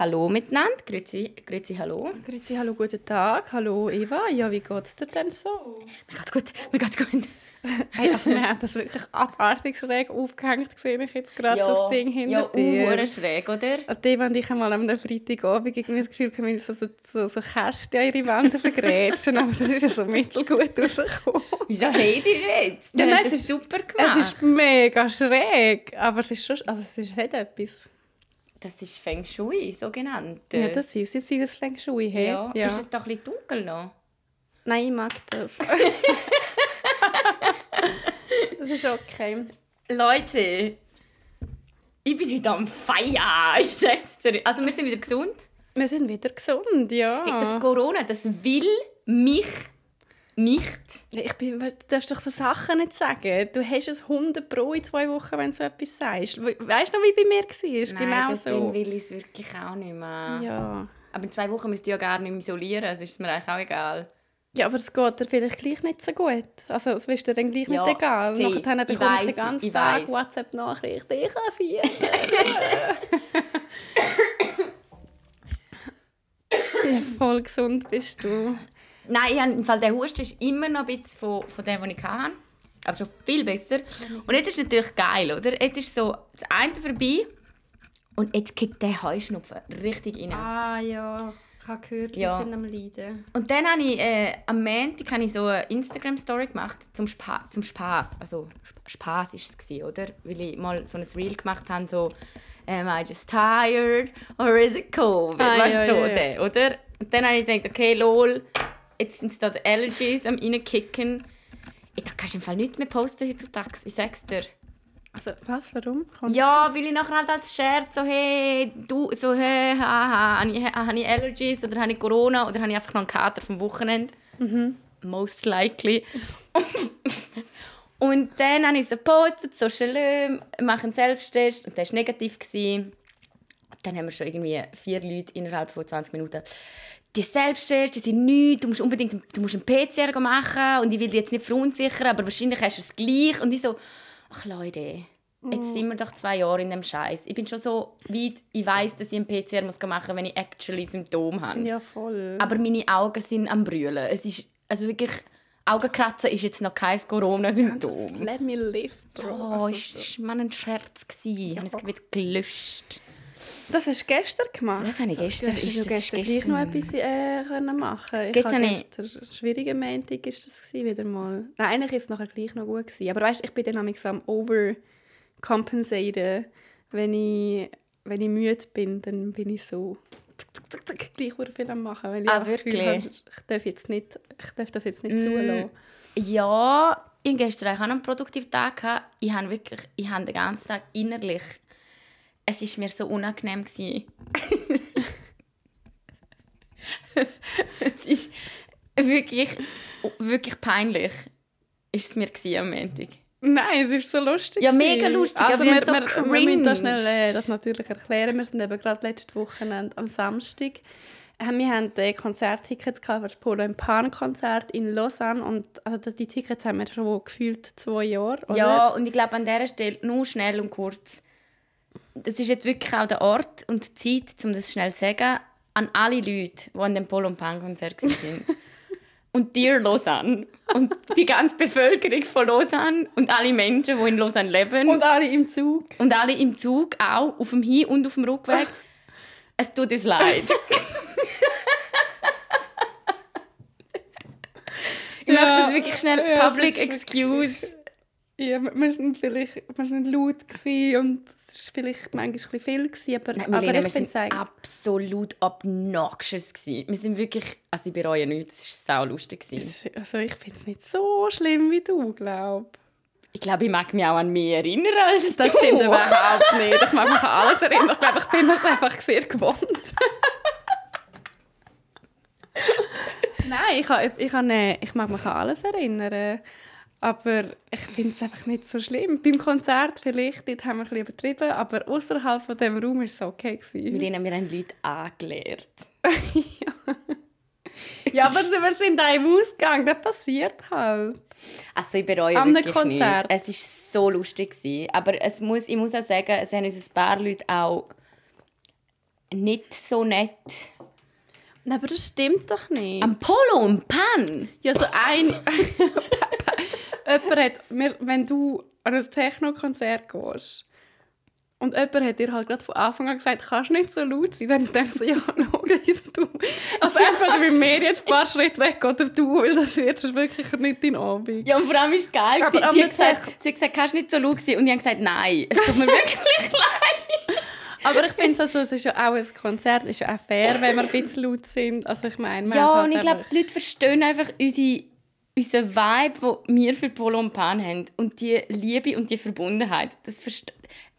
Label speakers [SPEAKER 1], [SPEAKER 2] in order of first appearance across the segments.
[SPEAKER 1] Hallo miteinander. Grüezi, grüezi hallo.
[SPEAKER 2] Grüezi, hallo, guten Tag. Hallo Eva. Ja, wie geht es dir denn so?
[SPEAKER 1] Mir geht's gut, mir geht's gut.
[SPEAKER 2] Hey, also wir haben das wirklich abartig schräg aufgehängt gesehen. Ich jetzt gerade das Ding hinter
[SPEAKER 1] ja,
[SPEAKER 2] dir.
[SPEAKER 1] Ja, schräg, oder?
[SPEAKER 2] Und die, wenn ich einmal am Freitagabend irgendwie das Gefühl hatte, so, so, so, so Kästchen an ihre Wände vergrätschen, aber das ist ja so mittelgut rausgekommen.
[SPEAKER 1] Wieso hatest du jetzt? Du
[SPEAKER 2] Ja, nein, es ist-
[SPEAKER 1] super gemacht.
[SPEAKER 2] Es ist mega schräg, aber es ist schon, also es ist nicht etwas.
[SPEAKER 1] Das ist Feng Shui, so genannt.
[SPEAKER 2] Ja, das ist, jetzt das Feng Shui, hey?
[SPEAKER 1] Ja. Ist es doch ein bisschen dunkel noch?
[SPEAKER 2] Nein, ich mag das. das ist okay.
[SPEAKER 1] Leute, ich bin heute am Feiern. Also wir sind wieder gesund.
[SPEAKER 2] Wir sind wieder gesund, ja.
[SPEAKER 1] Das Corona, das will mich nicht.
[SPEAKER 2] Ich bin, du darfst doch so Sachen nicht sagen. Du hast es 100 Pro in zwei Wochen, wenn du so etwas sagst. We- Weißt du noch, wie bei mir war? Genau
[SPEAKER 1] das
[SPEAKER 2] so.
[SPEAKER 1] will ich es wirklich auch nicht mehr.
[SPEAKER 2] Ja.
[SPEAKER 1] Aber in zwei Wochen müsst ihr ja gar nicht mehr isolieren, also ist mir eigentlich auch egal.
[SPEAKER 2] ja, aber es geht dir vielleicht gleich nicht so gut. Also es ist dir dann gleich
[SPEAKER 1] Ja,
[SPEAKER 2] nicht egal.
[SPEAKER 1] safe.
[SPEAKER 2] Nachher bekommst du den ganzen
[SPEAKER 1] ich
[SPEAKER 2] Tag
[SPEAKER 1] weiss.
[SPEAKER 2] WhatsApp-Nachrichten. Ich habe vier. ja, voll gesund bist du.
[SPEAKER 1] Nein, im Fall der Husten ist immer noch ein bisschen von, von dem, was ich hatte. Aber schon viel besser. Und jetzt ist es natürlich geil, oder? Jetzt ist so das eine vorbei und jetzt kickt der Heuschnupfen richtig rein.
[SPEAKER 2] Ah ja, ich habe gehört,
[SPEAKER 1] Ja.
[SPEAKER 2] sind am Leiden.
[SPEAKER 1] Und dann habe ich äh, am Montag habe ich so eine Instagram-Story gemacht zum, Spa zum Spaß. Also Sp- Spaß ist es oder? Weil ich mal so ein Reel gemacht habe, so «Am I just tired or is it COVID?»
[SPEAKER 2] Ah,
[SPEAKER 1] weißt
[SPEAKER 2] ja,
[SPEAKER 1] so,
[SPEAKER 2] ja, ja.
[SPEAKER 1] der, oder? Und dann habe ich gedacht, okay, lol, jetzt sind da die Allergies am reinkicken. Ey, da kannst du im Fall nichts mehr posten heutzutage, ich sag's dir.
[SPEAKER 2] Also, was, warum? Kommt
[SPEAKER 1] Ja, weil ich nachher halt als Scherz so, hey, du, so, hey, haha, habe ich, habe ich Allergies oder habe ich Corona oder habe ich einfach noch einen Kater vom Wochenende? Most likely. und dann habe ich so gepostet, so schön, mache einen Selbsttest und der war negativ. Gewesen. Dann haben wir schon irgendwie vier Leute innerhalb von 20 Minuten. Die Selbsttests, die sind nichts, du musst unbedingt du musst einen PCR machen und ich will dich jetzt nicht verunsichern, aber wahrscheinlich hast du es gleich. Und ich so, ach Leute, jetzt sind wir doch zwei Jahre in dem Scheiß. Ich bin schon so weit, ich weiß, dass ich einen PCR muss machen muss, wenn ich actually Symptome habe.
[SPEAKER 2] Ja, voll.
[SPEAKER 1] Aber meine Augen sind am Brüllen. Es ist, also wirklich, Augenkratzen ist jetzt noch kein Corona-Symptom.
[SPEAKER 2] Let me live, Bro.
[SPEAKER 1] Oh, es war mal ein Scherz. Ich habe es gelöscht.
[SPEAKER 2] Das hast du gestern gemacht?
[SPEAKER 1] Das habe ich gestern-
[SPEAKER 2] Du hast
[SPEAKER 1] ist das
[SPEAKER 2] gestern,
[SPEAKER 1] gestern?
[SPEAKER 2] gleich noch etwas äh, können machen ich
[SPEAKER 1] Gestern
[SPEAKER 2] gestern, schwierige Montag ist das gewesen, wieder mal. Nein, eigentlich ist es nachher gleich noch gut gewesen. Aber weißt, ich bin dann so am overcompensaten, wenn ich, wenn ich müde bin, dann bin ich so gleich viel am machen, weil ich
[SPEAKER 1] Ah, wirklich?
[SPEAKER 2] habe, ich darf jetzt nicht, ich darf das jetzt nicht
[SPEAKER 1] Mm.
[SPEAKER 2] zulassen.
[SPEAKER 1] Ja, ich gestern auch einen produktiven Tag. gehabt. Ich habe wirklich, ich habe den ganzen Tag innerlich, es war mir so unangenehm. gewesen. es ist wirklich, wirklich peinlich. Ist es mir gewesen am Montag.
[SPEAKER 2] Nein, es ist so lustig.
[SPEAKER 1] Ja, mega lustig,
[SPEAKER 2] Also
[SPEAKER 1] aber
[SPEAKER 2] wir,
[SPEAKER 1] so
[SPEAKER 2] wir, wir müssen das schnell äh, das natürlich erklären. Wir sind eben gerade letzte Wochenende am Samstag. Äh, Wir hatten äh, Konzerttickets für das Polo and Pan Konzert in Lausanne und also die Tickets haben wir schon gefühlt zwei Jahre. Oder?
[SPEAKER 1] Ja, und ich glaube an dieser Stelle nur schnell und kurz. Das ist jetzt wirklich auch der Ort und die Zeit, um das schnell zu sagen, an alle Leute, die an dem Polo und Pan Konzert waren. und dir Lausanne. Und die ganze Bevölkerung von Lausanne und alle Menschen, die in Lausanne leben.
[SPEAKER 2] Und alle im Zug.
[SPEAKER 1] Und alle im Zug auch, auf dem Hin- und auf dem Rückweg. Es tut uns leid. ich
[SPEAKER 2] Ja,
[SPEAKER 1] möchte das wirklich schnell
[SPEAKER 2] ja,
[SPEAKER 1] Public Excuse.
[SPEAKER 2] Ja, wir- sind vielleicht wir sind laut und es war vielleicht manchmal ein viel gewesen, aber,
[SPEAKER 1] Nein,
[SPEAKER 2] aber
[SPEAKER 1] Milena,
[SPEAKER 2] ich
[SPEAKER 1] wir sind absolut obnoxious gewesen. Wir sind wirklich, also ich bereue nichts, es war sau lustig. gewesen.
[SPEAKER 2] also ich finde es nicht so schlimm wie du, glaube
[SPEAKER 1] Ich glaube, ich mag mich auch an mehr erinnern als
[SPEAKER 2] Das
[SPEAKER 1] du.
[SPEAKER 2] stimmt überhaupt nicht. Ich mag mich an alles erinnern. Ich glaube, ich bin das einfach sehr gewohnt. Nein, ich, habe, ich, äh, ich mag mich an alles erinnern. Aber ich finde es einfach nicht so schlimm. Beim Konzert vielleicht, dort haben wir ein bisschen übertrieben, aber außerhalb von dem Raum war es okay. gewesen.
[SPEAKER 1] Milena, wir haben Leute angelernt.
[SPEAKER 2] Ja, aber wir sind auch im Ausgang, das passiert halt.
[SPEAKER 1] Also ich bereue
[SPEAKER 2] einem
[SPEAKER 1] wirklich
[SPEAKER 2] Konzert.
[SPEAKER 1] nicht. Es war so lustig. Gewesen. Aber es muss, ich muss auch sagen, es haben uns ein paar Leute auch nicht so nett.
[SPEAKER 2] Nein, aber das stimmt doch nicht.
[SPEAKER 1] Am Polo und Pan.
[SPEAKER 2] Ja, so ein... jemand hat... mir- Wenn du an ein Techno-Konzert gehst und jemand hat dir halt gerade von Anfang an gesagt, kannst nicht so laut sein, dann denkst du, ja, no, du. Also entweder bei mir jetzt ein paar Schritte weg oder du, weil das wird sonst wirklich nicht dein Abend.
[SPEAKER 1] Ja, und vor allem ist es geil.
[SPEAKER 2] Aber
[SPEAKER 1] sie, sie, hat gesagt, sie hat gesagt, kannst du nicht so laut sein? Und ich habe gesagt, nein, es tut mir wirklich leid.
[SPEAKER 2] Aber ich finde es also, es ist ja auch ein Konzert, es ist ja auch fair, wenn wir ein bisschen laut sind. Also ich meine,
[SPEAKER 1] Ja,
[SPEAKER 2] hat halt
[SPEAKER 1] und ich glaube, die Leute verstehen einfach unsere, unseren Vibe, den wir für Polo und Pan haben. Und die Liebe und die Verbundenheit. Das verste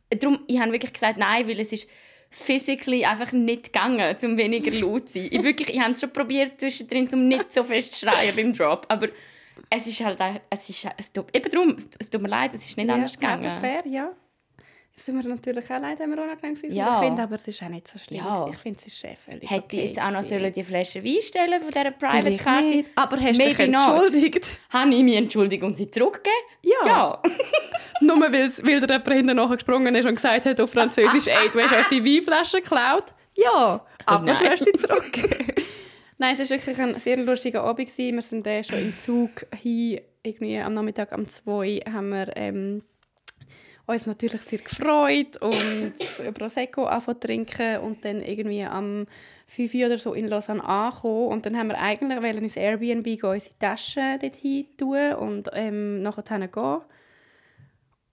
[SPEAKER 1] Darum, ich habe wirklich gesagt, nein, weil es ist physically einfach nicht gegangen, um weniger laut zu sein. Ich, wirklich, ich habe es schon probiert, zwischendrin, um nicht so fest zu schreien beim Drop. Aber es ist halt, es ist, es tut, eben darum, es, tut mir leid, es ist nicht anders
[SPEAKER 2] ja,
[SPEAKER 1] gegangen.
[SPEAKER 2] aber fair, ja. Jetzt sind wir natürlich auch leid, wenn wir unangenehm sind.
[SPEAKER 1] Ja.
[SPEAKER 2] Ich finde aber, es ist auch nicht so schlimm.
[SPEAKER 1] Ja.
[SPEAKER 2] Ich finde, es ist eh völlig
[SPEAKER 1] Hätte
[SPEAKER 2] okay
[SPEAKER 1] jetzt auch noch
[SPEAKER 2] gewesen.
[SPEAKER 1] sollen die Flasche Wein stellen von dieser Private-Karte?
[SPEAKER 2] Aber hast du dich entschuldigt?
[SPEAKER 1] Habe ich mich entschuldigt und sie zurückgegeben?
[SPEAKER 2] Ja.
[SPEAKER 1] Ja.
[SPEAKER 2] Nur weil, weil der jemand hinten nachgesprungen ist und gesagt hat auf Französisch, ey, du hast uns die Weinflasche geklaut. Ja, aber
[SPEAKER 1] nein.
[SPEAKER 2] du hast sie zurückgegeben. Nein, es war wirklich ein sehr lustiger Abend. gewesen. Wir sind dann schon im Zug hin, irgendwie am Nachmittag um 2 haben wir ähm, uns natürlich sehr gefreut und Prosecco trinken und dann irgendwie am 5 Uhr oder so in Lausanne angekommen und dann haben wir eigentlich wollen ins Airbnb gehen, unsere Taschen dort hin tun und ähm, nachher gehen.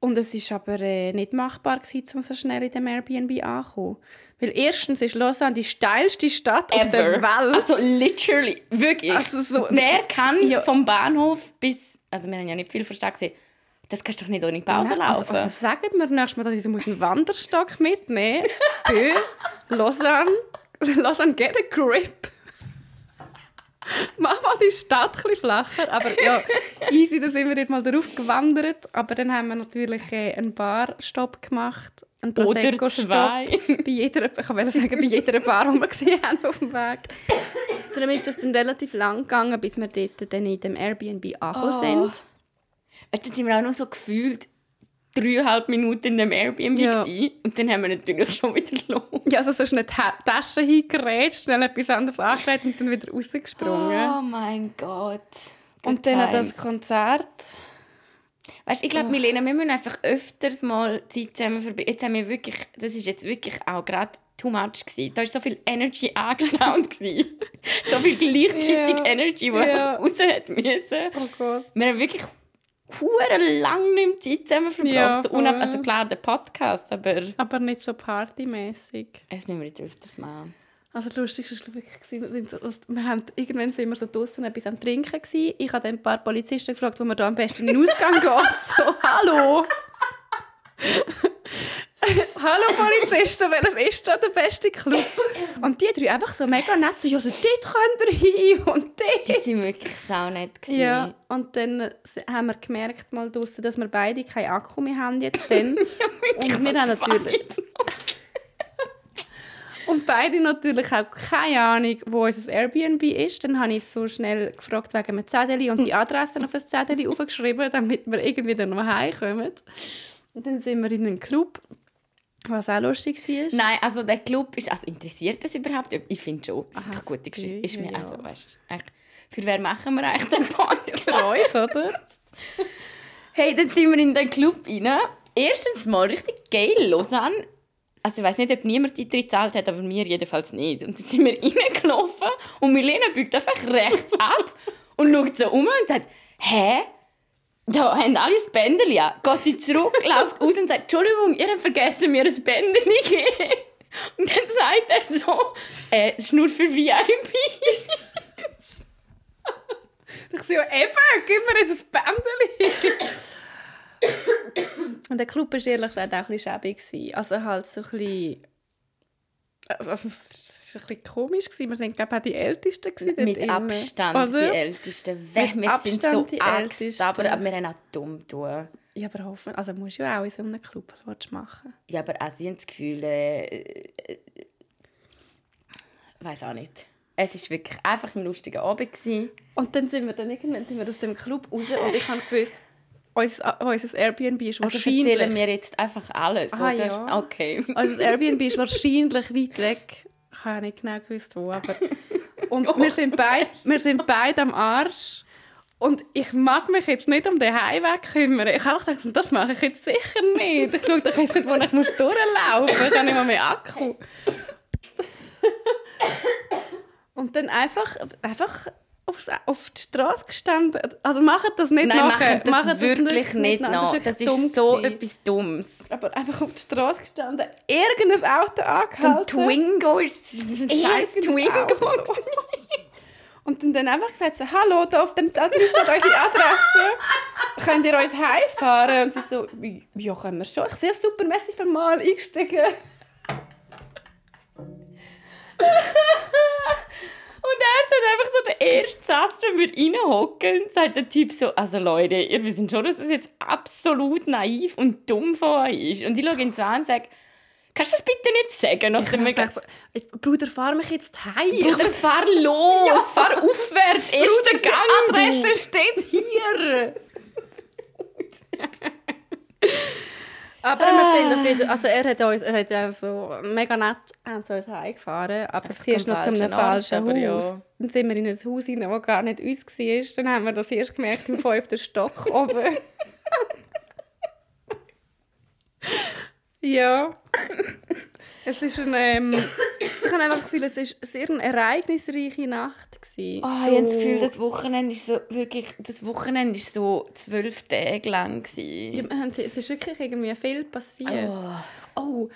[SPEAKER 2] Und es war aber äh, nicht machbar, gewesen, um so schnell in dem Airbnb anzukommen. Weil erstens ist Lausanne die steilste Stadt auf der Welt.
[SPEAKER 1] Also literally, wirklich.
[SPEAKER 2] Also so-
[SPEAKER 1] Wer kann
[SPEAKER 2] Ja.
[SPEAKER 1] vom Bahnhof bis, also wir haben ja nicht viel verstanden gesehen, das kannst du doch nicht ohne Pause
[SPEAKER 2] Ja, also,
[SPEAKER 1] laufen.
[SPEAKER 2] also sagt mir nächstes Mal, dass ich muss einen Wanderstock mitnehmen muss. Lausanne. Lausanne, get a grip. Mach mal die Stadt ein bisschen flacher. Aber ja, easy, da sind wir jetzt mal darauf gewandert. Aber dann haben wir natürlich äh, einen Barstopp gemacht. Einen
[SPEAKER 1] Oder zwei.
[SPEAKER 2] Bei jeder, ich wollte sagen, bei jeder Bar, die wir gesehen haben auf dem Weg. Darum ist das dann relativ lang gegangen, bis wir dort dann in dem Airbnb angekommen
[SPEAKER 1] Oh.
[SPEAKER 2] sind.
[SPEAKER 1] Weißt Dann sind wir auch noch so gefühlt dreieinhalb Minuten in dem Airbnb
[SPEAKER 2] Ja.
[SPEAKER 1] gewesen. und dann haben wir natürlich schon wieder los.
[SPEAKER 2] Ja, also so schnell die Ta- Tasche hingerätscht, schnell etwas anderes angelegt und dann wieder rausgesprungen.
[SPEAKER 1] Oh mein Gott.
[SPEAKER 2] und
[SPEAKER 1] Good
[SPEAKER 2] dann das
[SPEAKER 1] times.
[SPEAKER 2] Konzert.
[SPEAKER 1] Weißt, ich glaube, Milena, wir müssen einfach öfters mal Zeit zusammen verbringen. Jetzt haben wir wirklich, das ist jetzt wirklich auch gerade too much gewesen. Da war so viel Energy angestaut gewesen. so viel gleichzeitig
[SPEAKER 2] Ja.
[SPEAKER 1] Energy, die
[SPEAKER 2] Ja.
[SPEAKER 1] einfach raus hat müssen.
[SPEAKER 2] Oh Gott.
[SPEAKER 1] Wir haben wirklich hure lang nicht mehr Zeit zusammen verbracht.
[SPEAKER 2] Ja,
[SPEAKER 1] so also klar, der Podcast, aber
[SPEAKER 2] Aber nicht so partymäßig.
[SPEAKER 1] das müssen wir jetzt öfters machen.
[SPEAKER 2] Also das Lustigste war wirklich, wir haben, irgendwann sind wir so draußen etwas am Trinken gewesen. Ich habe dann ein paar Polizisten gefragt, wo man da am besten in den Ausgang geht. So, hallo! Hallo Polizisten, welches ist da der beste Club? Und die drei einfach so mega nett, so, ja, so dort könnt ihr hin und
[SPEAKER 1] Die
[SPEAKER 2] dort.
[SPEAKER 1] sind wirklich saunett.
[SPEAKER 2] Ja, und dann äh, haben wir gemerkt mal draussen, dass wir beide keinen Akku mehr haben jetzt dann. und wir haben natürlich... Und beide natürlich auch keine Ahnung, wo unser Airbnb ist. Dann habe ich so schnell gefragt wegen einem Zettel und die Adresse auf das Zettel aufgeschrieben, damit wir irgendwie dann noch heimkommen. Und dann sind wir in einen Club, was auch lustig war.
[SPEAKER 1] Nein, also der Club ist, also interessiert das überhaupt? Ich finde schon, es
[SPEAKER 2] Aha,
[SPEAKER 1] doch gute Geschichten.
[SPEAKER 2] ja,
[SPEAKER 1] Ist mir,
[SPEAKER 2] ja.
[SPEAKER 1] also, weißt, echt, für wer machen wir eigentlich den Podcast?
[SPEAKER 2] Für uns, oder?
[SPEAKER 1] Hey, dann sind wir in den Club rein. Erstens mal richtig geil, Lausanne. Also ich weiß nicht, ob niemand die Eintritt gezahlt hat, aber wir jedenfalls nicht. Und dann sind wir reingelaufen und Milena biegt einfach rechts ab und schaut so um und sagt, hä? Da haben alle das Bändeli an. Geht sie zurück, läuft raus und sagt, Entschuldigung, ihr habt vergessen, mir ein Bändeli geben. Und dann sagt er so, äh, das ist nur für VIP.
[SPEAKER 2] Ich so, ja eben, gib mir jetzt ein Bändeli. Und der Club war ehrlich gesagt auch ein bisschen schäbig. Also halt so ein bisschen... Also, es war ein bisschen komisch. Gewesen. Wir waren, glaube ich, auch die Ältesten gewesen
[SPEAKER 1] Mit. Abstand
[SPEAKER 2] Oder?
[SPEAKER 1] die Ältesten. Weg.
[SPEAKER 2] Mit
[SPEAKER 1] Wir sind so
[SPEAKER 2] Abstand die
[SPEAKER 1] Angst,
[SPEAKER 2] Ältesten.
[SPEAKER 1] aber, aber wir haben auch dumm tun.
[SPEAKER 2] Ja, aber hoffen... Also musst du ja auch in so einem Club, was willst du machen?
[SPEAKER 1] Ja, aber auch sie haben das Gefühl, äh, äh, weiß auch nicht. Es war wirklich einfach ein lustiger Abend. Gewesen.
[SPEAKER 2] Und dann sind wir dann irgendwann sind wir aus dem Club raus und ich habe gewusst, unser, unser Airbnb ist
[SPEAKER 1] Also
[SPEAKER 2] wahrscheinlich...
[SPEAKER 1] erzählen wir jetzt einfach alles,
[SPEAKER 2] Aha,
[SPEAKER 1] oder?
[SPEAKER 2] ja.
[SPEAKER 1] Okay.
[SPEAKER 2] Also das Airbnb ist wahrscheinlich weit weg ich habe nicht genau gewusst, wo, aber... Und wir sind beide, wir sind beide am Arsch. Und ich mag mich jetzt nicht um den Heimweg kümmern. Ich habe gedacht, das mache ich jetzt sicher nicht. Ich schaue doch jetzt nicht, wo ich muss durchlaufen muss. Ich habe nicht mal mehr Akku. Und dann einfach, einfach aufs, auf die Straße gestanden. Also macht das nicht
[SPEAKER 1] Nein,
[SPEAKER 2] nachher.
[SPEAKER 1] das
[SPEAKER 2] Macht
[SPEAKER 1] wirklich nicht
[SPEAKER 2] nach.
[SPEAKER 1] nach.
[SPEAKER 2] Das
[SPEAKER 1] Das
[SPEAKER 2] ist,
[SPEAKER 1] so
[SPEAKER 2] gewesen.
[SPEAKER 1] etwas Dummes.
[SPEAKER 2] Aber einfach auf die Straße gestanden, irgendein Auto angehalten.
[SPEAKER 1] So ein Twingo ist ist ein scheiß Twingo.
[SPEAKER 2] Und dann, dann einfach gesagt, so, hallo, da auf dem Zettel steht eure Adresse. Könnt ihr uns heimfahren? Und sie so, ja, können wir schon. Ich sehe super, merci für mal eingestiegen.
[SPEAKER 1] Und er sagt einfach so den ersten Satz, wenn wir reinhocken, sagt der Typ so, also Leute, ihr wisst schon, dass das jetzt absolut naiv und dumm von euch ist. Und ich schaue ihn so an und sage, kannst du das bitte nicht sagen? Nach dem
[SPEAKER 2] Ich dachte so, Bruder, fahr mich jetzt heim.
[SPEAKER 1] Bruder, fahr los, fahr aufwärts, erster Gang.
[SPEAKER 2] Die. Adresse steht hier. Aber wir sind jeden, also er hat uns, er hat ja so mega nett haben sie uns heimgefahren, aber
[SPEAKER 1] Einfach
[SPEAKER 2] zuerst noch zu einem
[SPEAKER 1] falschen Ort,
[SPEAKER 2] Haus.
[SPEAKER 1] ja.
[SPEAKER 2] Dann sind wir in ein Haus rein, das gar nicht uns war. Dann haben wir das erst gemerkt im fünften Stock oben. ja. Es ist ein, ähm, ich habe einfach das Gefühl, es war eine sehr eine ereignisreiche Nacht. Gewesen.
[SPEAKER 1] Oh, ich habe das Gefühl, das Wochenende ist so, wirklich, das Wochenende ist so zwölf Tage lang. gewesen.
[SPEAKER 2] Ja, es ist wirklich irgendwie viel passiert.
[SPEAKER 1] Oh.
[SPEAKER 2] Oh,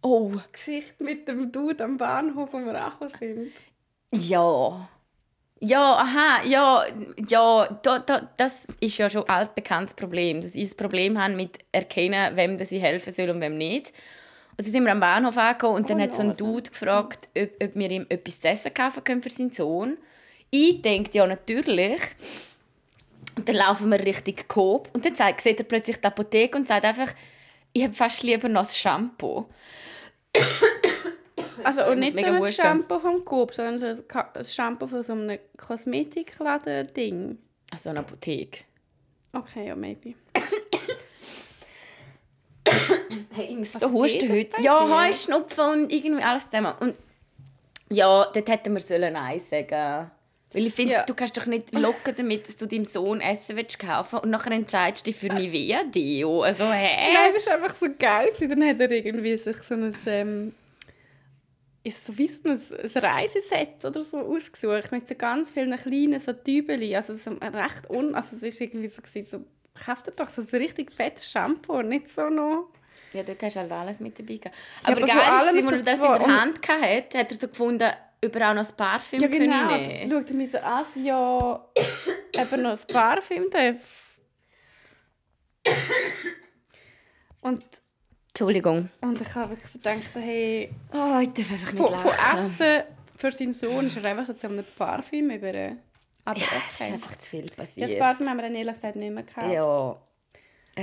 [SPEAKER 1] oh.
[SPEAKER 2] Geschichte mit dem Dude am Bahnhof, wo wir angekommen sind.
[SPEAKER 1] Ja. Ja, aha, ja, ja, da, da, das ist ja schon ein altbekanntes Problem, dass ich ein Problem habe mit erkennen, wem ich helfen soll und wem nicht. Dann sind wir am Bahnhof angekommen und dann
[SPEAKER 2] Oh
[SPEAKER 1] hat so ein
[SPEAKER 2] no,
[SPEAKER 1] Dude gefragt, ob, ob wir ihm etwas zu essen kaufen können für seinen Sohn. Ich denke, ja, natürlich. Und dann laufen wir Richtung Coop und dann zeigt, sieht er plötzlich die Apotheke und sagt einfach, ich habe fast lieber noch das Shampoo.
[SPEAKER 2] Also und nicht so ein
[SPEAKER 1] husten.
[SPEAKER 2] Shampoo vom Coop, sondern so ein ein Shampoo von so einem Kosmetikladen-Ding.
[SPEAKER 1] Also eine Apotheke.
[SPEAKER 2] Okay, ja, maybe.
[SPEAKER 1] Hey,
[SPEAKER 2] Was
[SPEAKER 1] so husten
[SPEAKER 2] geht das
[SPEAKER 1] heute.
[SPEAKER 2] bei
[SPEAKER 1] Ja? Heuschnupfen und irgendwie alles zusammen. Und ja, dort hätten wir sollen Nein sagen Weil ich finde,
[SPEAKER 2] Ja.
[SPEAKER 1] du kannst doch nicht locken damit, dass du deinem Sohn Essen willst kaufen und nachher entscheidest du dich für Nivea-Deo. Also, hä?
[SPEAKER 2] Nein, das war einfach so geil. Dann hat er irgendwie sich so ein... Ähm, ist so wie so ein, ein Reiseset oder so ausgesucht mit so ganz vielen kleinen so Tübeli. Also so recht un... Also es ist irgendwie so, gewesen, so kauft doch so ein richtig fettes Shampoo und nicht so noch...
[SPEAKER 1] Ja, dort hast du halt alles mit dabei gehabt.
[SPEAKER 2] Ja,
[SPEAKER 1] Aber,
[SPEAKER 2] aber
[SPEAKER 1] geil ist, als er das in der Hand hatte, hat er so gefunden, ob er auch noch das Parfüm
[SPEAKER 2] Ja, genau.
[SPEAKER 1] können nehmen
[SPEAKER 2] schaut er mich so an, ja, eben noch ein Parfüm darf. Und,
[SPEAKER 1] Entschuldigung.
[SPEAKER 2] und ich habe wirklich so gedacht, so, hey,
[SPEAKER 1] Oh, ich darf einfach nicht
[SPEAKER 2] von, von
[SPEAKER 1] lachen.
[SPEAKER 2] Essen für seinen Sohn ist er einfach so zu einem Parfüm über. Aber
[SPEAKER 1] Ja, es ist
[SPEAKER 2] okay.
[SPEAKER 1] einfach zu viel
[SPEAKER 2] Ja,
[SPEAKER 1] passiert.
[SPEAKER 2] das Parfüm haben wir dann ehrlich gesagt nicht mehr gekauft.
[SPEAKER 1] Ja.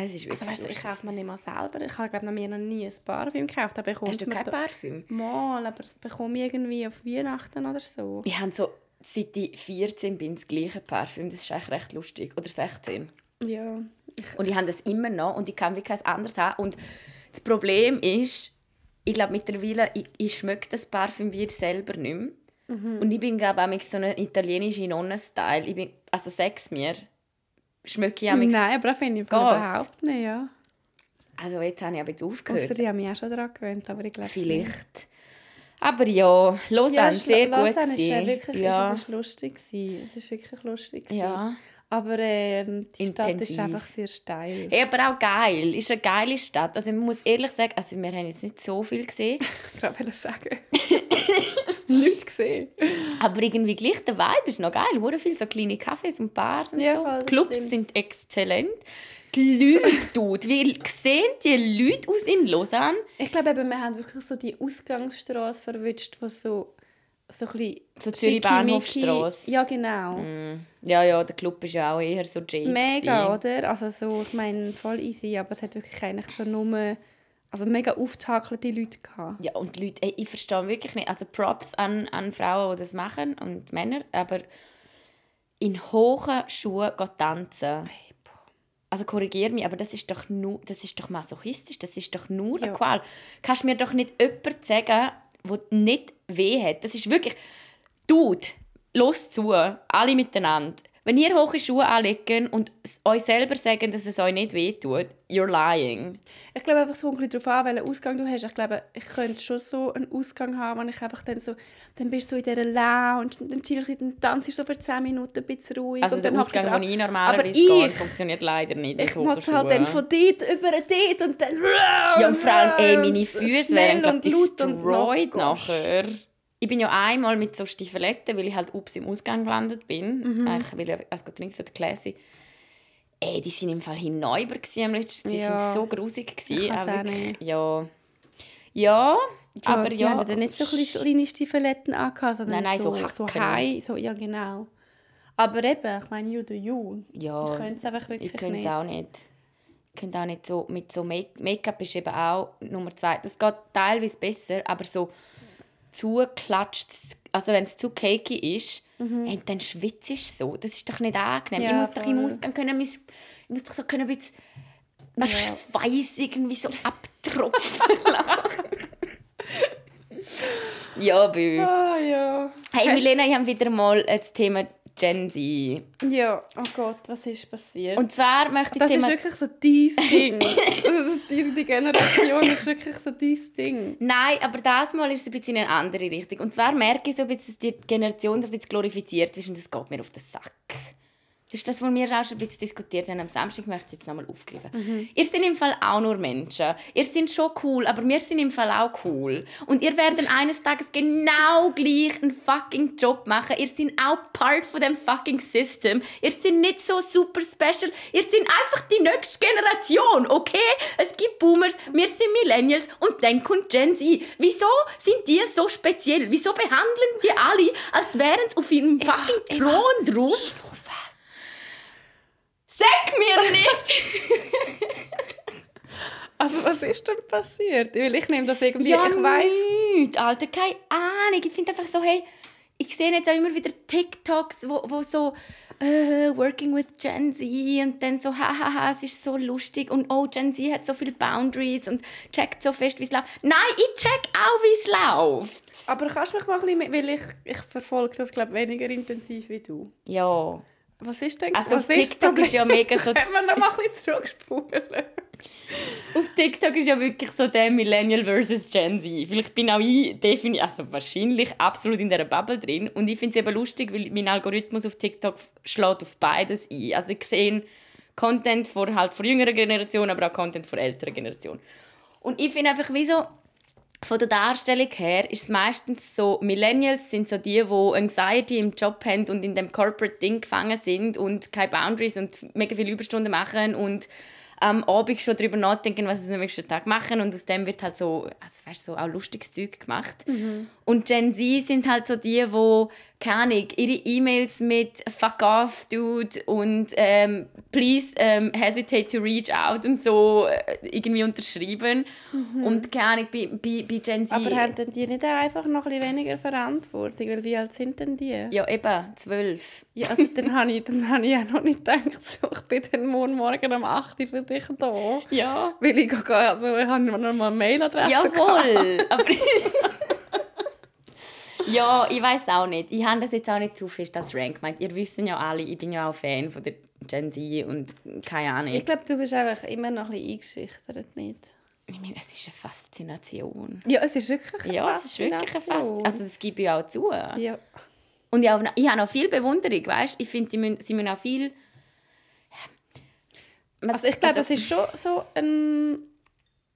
[SPEAKER 1] Es ist wirklich
[SPEAKER 2] Also weißt du, ich kaufe mir nicht mal selber. Ich habe glaube mir noch nie ein Parfüm gekauft. Aber
[SPEAKER 1] Hast du kein Parfüm?
[SPEAKER 2] Mal, aber das bekomme ich irgendwie auf Weihnachten oder so.
[SPEAKER 1] Ich habe so, seit ich 14 bin, das gleiche Parfüm. Das ist eigentlich recht lustig. Oder 16.
[SPEAKER 2] Ja.
[SPEAKER 1] Und ich habe das immer noch und ich kann wirklich kein anderes haben. Und das Problem ist, ich glaube mittlerweile, ich, ich schmecke das Parfüm wie selber nicht mehr.
[SPEAKER 2] Mhm.
[SPEAKER 1] Und ich bin, glaube ich, so eine italienische Nonnen-Style. Ich bin, also sag's mir, schmecke ich auch
[SPEAKER 2] Nein, aber das finde ich überhaupt nicht, ja.
[SPEAKER 1] Also jetzt habe ich aber aufgehört.
[SPEAKER 2] Ausser ich habe mich auch schon daran gewöhnt, aber ich glaube nicht.
[SPEAKER 1] Vielleicht. Aber ja, Lausanne, sehr gut.
[SPEAKER 2] Lausanne ist ja
[SPEAKER 1] gewesen.
[SPEAKER 2] wirklich
[SPEAKER 1] ja.
[SPEAKER 2] es ist lustig. Es ist wirklich lustig
[SPEAKER 1] ja.
[SPEAKER 2] Aber ähm, die Stadt
[SPEAKER 1] Intensiv.
[SPEAKER 2] ist einfach sehr steil.
[SPEAKER 1] Hey, aber auch geil. Ist eine geile Stadt. Also man muss ehrlich sagen, also wir haben jetzt nicht so viel gesehen,
[SPEAKER 2] Ich ich sagen. Nichts gesehen.
[SPEAKER 1] aber irgendwie gleich der Vibe ist noch geil. Hure viel so kleine Cafés und Bars und
[SPEAKER 2] Ja,
[SPEAKER 1] so.
[SPEAKER 2] voll,
[SPEAKER 1] Clubs
[SPEAKER 2] stimmt.
[SPEAKER 1] sind exzellent. Die Leute, dude, wie sehen die Leute aus in Lausanne?
[SPEAKER 2] Ich glaube, eben, wir haben wirklich so die Ausgangsstraße verwünscht, die so so ein bisschen
[SPEAKER 1] So Zürich Bahnhofstrasse.
[SPEAKER 2] Ja, genau.
[SPEAKER 1] Ja, ja, der Club ist ja auch eher so Jade.
[SPEAKER 2] Mega,
[SPEAKER 1] gewesen.
[SPEAKER 2] oder? Also so, ich meine, voll easy, aber es hat wirklich eigentlich so nur... Also mega aufgetakelte Leute gehabt.
[SPEAKER 1] Ja, und die Leute, ey, ich verstehe wirklich nicht. Also Props an, an Frauen, die das machen und Männer, aber in hohen Schuhen tanzen. Also korrigiere mich, aber das ist doch nur, das ist doch masochistisch, das ist doch nur eine
[SPEAKER 2] Ja.
[SPEAKER 1] Qual. Kannst mir doch nicht jemand sagen, wo nicht weh hat. Das ist wirklich... Dude, los zu, alle miteinander. Wenn ihr hohe Schuhe anlegen und euch selber sagen, dass es euch nicht wehtut, you're lying.
[SPEAKER 2] Ich glaube einfach so ein bisschen darauf an, welchen Ausgang du hast. Ich glaube, ich könnte schon so einen Ausgang haben, wenn ich einfach dann so, dann bist du so in dieser Lounge und dann chillst du, dann tanzt du so für 10 Minuten ein bisschen ruhig.
[SPEAKER 1] Also
[SPEAKER 2] und
[SPEAKER 1] der
[SPEAKER 2] dann
[SPEAKER 1] Ausgang, den ich normalerweise
[SPEAKER 2] Aber
[SPEAKER 1] gehe,
[SPEAKER 2] ich-
[SPEAKER 1] funktioniert leider nicht
[SPEAKER 2] Ich muss halt dann von dort über dort und dann...
[SPEAKER 1] Ja, und vor allem, ey, meine Füße wären gerade
[SPEAKER 2] und laut und
[SPEAKER 1] destroyed
[SPEAKER 2] gosh.
[SPEAKER 1] nachher. Ich bin ja einmal mit so Stiefeletten, weil ich halt ups im Ausgang gelandet bin.
[SPEAKER 2] Mhm.
[SPEAKER 1] Eigentlich, weil ich also trinken der Classy. Ey, die sind im Fall hinüber am letzten. Die
[SPEAKER 2] Ja.
[SPEAKER 1] sind so grusig gewesen.
[SPEAKER 2] Ich weiss
[SPEAKER 1] auch wirklich. Ja. Ja,
[SPEAKER 2] Ja,
[SPEAKER 1] aber
[SPEAKER 2] die
[SPEAKER 1] ja.
[SPEAKER 2] haben dann nicht so kleine, Stiefeletten angehabt, sondern
[SPEAKER 1] Nein, nein, so
[SPEAKER 2] so, so
[SPEAKER 1] Hacken.
[SPEAKER 2] high, so, ja genau. Aber eben, ich meine, you do you.
[SPEAKER 1] Ja,
[SPEAKER 2] Ich könnte es einfach wirklich
[SPEAKER 1] ich
[SPEAKER 2] nicht.
[SPEAKER 1] auch nicht. Ich könnte auch nicht so, mit so Make- Make-up ist eben auch Nummer zwei. Das geht teilweise besser, aber so zugeklatscht, also wenn es zu cakey ist, hey, dann schwitzt du so. Das ist doch nicht angenehm. ich
[SPEAKER 2] Mhm. Ja,
[SPEAKER 1] muss doch im
[SPEAKER 2] voll.
[SPEAKER 1] Ausgang können, ich muss doch so können, ein bisschen ja. Schweiß irgendwie so abtropfen ja, Bü.
[SPEAKER 2] Ah ja.
[SPEAKER 1] Hey Milena, ich habe wieder mal das Thema Gen Z.
[SPEAKER 2] Ja, oh Gott, was ist passiert?
[SPEAKER 1] Und zwar möchte ich
[SPEAKER 2] das ist wirklich so dein Ding. Also die, die Generation ist wirklich so dein Ding.
[SPEAKER 1] Nein, aber das Mal ist es ein bisschen in eine andere Richtung. Und zwar merke ich so ein bisschen, dass die Generation so ein bisschen glorifiziert ist und das geht mir auf den Sack. Das ist das, was wir auch schon ein bisschen diskutiert haben am Samstag, möchte ich jetzt nochmal aufgreifen. Ihr seid im Fall auch nur Menschen. Ihr seid schon cool, aber wir sind im Fall auch cool. Und ihr werdet eines Tages genau gleich einen fucking Job machen. Ihr seid auch Part von dem fucking System. Ihr seid nicht so super special. Ihr seid einfach die nächste Generation, okay? Es gibt Boomers, wir sind Millennials und dann kommt Gen Z. Wieso sind die so speziell? Wieso behandeln die alle, als wären sie auf ihrem fucking Thron drauf? Sag mir nicht!
[SPEAKER 2] Aber was ist denn passiert? Weil ich nehme das irgendwie,
[SPEAKER 1] ja,
[SPEAKER 2] ich weiss.
[SPEAKER 1] nichts, Alter, keine Ahnung. Ich finde einfach so, hey, ich sehe jetzt auch immer wieder TikToks, wo, wo so äh, «Working with Gen Z» und dann so «Hahaha, es ist so lustig» und «Oh, Gen Z hat so viele Boundaries und checkt so fest, wie es läuft». Nein, ich check auch, wie es läuft.
[SPEAKER 2] Aber kannst du mich mal ein bisschen, weil ich, ich verfolge das glaube weniger intensiv wie du.
[SPEAKER 1] Ja.
[SPEAKER 2] Was ist denn
[SPEAKER 1] Also auf TikTok ist ja mega so...
[SPEAKER 2] Können wir noch mal ein bisschen zurückspulen?
[SPEAKER 1] Auf TikTok ist ja wirklich so der Millennial versus Gen Z. Vielleicht bin auch ich definitiv, also wahrscheinlich absolut in dieser Bubble drin. Und ich finde es eben lustig, weil mein Algorithmus auf TikTok schlägt auf beides ein. Also ich sehe Content von, halt von jüngerer Generation, aber auch Content von älterer Generation. Und ich finde einfach, wie so, von der Darstellung her ist es meistens so, Millennials sind so die, die Anxiety im Job haben und in dem Corporate Ding gefangen sind und keine Boundaries und mega viele Überstunden machen und am Abend schon darüber nachdenken, was sie am nächsten Tag machen und aus dem wird halt so, also weißt, so auch lustiges Zeug gemacht. Und Gen Z sind halt so die, die, keine Ahnung, ihre E-Mails mit «fuck off, dude» und ähm, «please ähm, hesitate to reach out» und so äh, irgendwie unterschreiben. Und keine Ahnung, bei, bei, bei Gen Z...
[SPEAKER 2] Aber haben denn die nicht einfach noch ein bisschen weniger Verantwortung? Weil wie alt sind denn die?
[SPEAKER 1] ja, eben, zwölf.
[SPEAKER 2] Ja, also dann habe ich, dann habe ich auch noch nicht gedacht, so, ich bin dann morgen, morgen um 8 Uhr für dich da.
[SPEAKER 1] Ja.
[SPEAKER 2] Weil ich, also, ich habe noch mal eine Mailadresse.
[SPEAKER 1] Jawohl! Aber ja, ich weiß auch nicht. Ich habe das jetzt auch nicht zu fest als Rank gemeint. Ihr wisst ja alle, ich bin ja auch Fan von der Gen Z und keine Ahnung.
[SPEAKER 2] Ich glaube, du bist einfach immer noch ein bisschen eingeschüchtert, nicht?
[SPEAKER 1] Ich meine, es ist eine Faszination.
[SPEAKER 2] Ja, es ist wirklich eine
[SPEAKER 1] Ja, es ist wirklich eine Faszination. Also das gebe ich auch zu.
[SPEAKER 2] Ja.
[SPEAKER 1] Und ich habe, ich habe auch viel Bewunderung, weißt? Ich finde, müssen, sie müssen auch viel...
[SPEAKER 2] Also ich glaube,
[SPEAKER 1] also-
[SPEAKER 2] es ist schon so ein...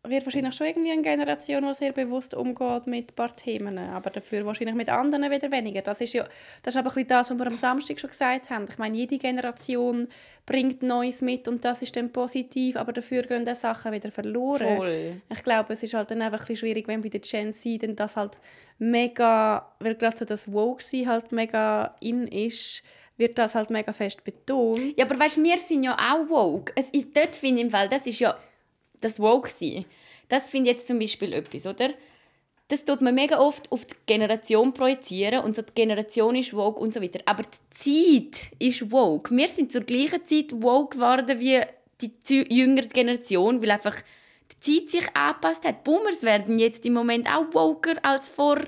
[SPEAKER 2] wird wahrscheinlich schon irgendwie eine Generation, die sehr bewusst umgeht mit ein paar Themen, aber dafür wahrscheinlich mit anderen wieder weniger. Das ist ja das ist aber ein bisschen das, was wir am Samstag schon gesagt haben. Ich meine, jede Generation bringt Neues mit und das ist dann positiv, aber dafür gehen dann Sachen wieder verloren.
[SPEAKER 1] Voll.
[SPEAKER 2] Ich glaube, es ist halt dann einfach ein bisschen schwierig, wenn bei der Gen Z dann das halt mega, weil gerade so das Woke sein halt mega in ist, wird das halt mega fest betont.
[SPEAKER 1] Ja, aber weißt, wir sind ja auch woke. Es, dort finde ich im Fall, das ist ja das woke sein. Das finde ich jetzt zum Beispiel etwas, oder? Das tut man mega oft auf die Generation projizieren und so die Generation ist woke und so weiter. Aber die Zeit ist woke. Wir sind zur gleichen Zeit woke geworden wie die jüngere Generation, weil einfach die Zeit sich angepasst hat. Boomers werden jetzt im Moment auch woker als vor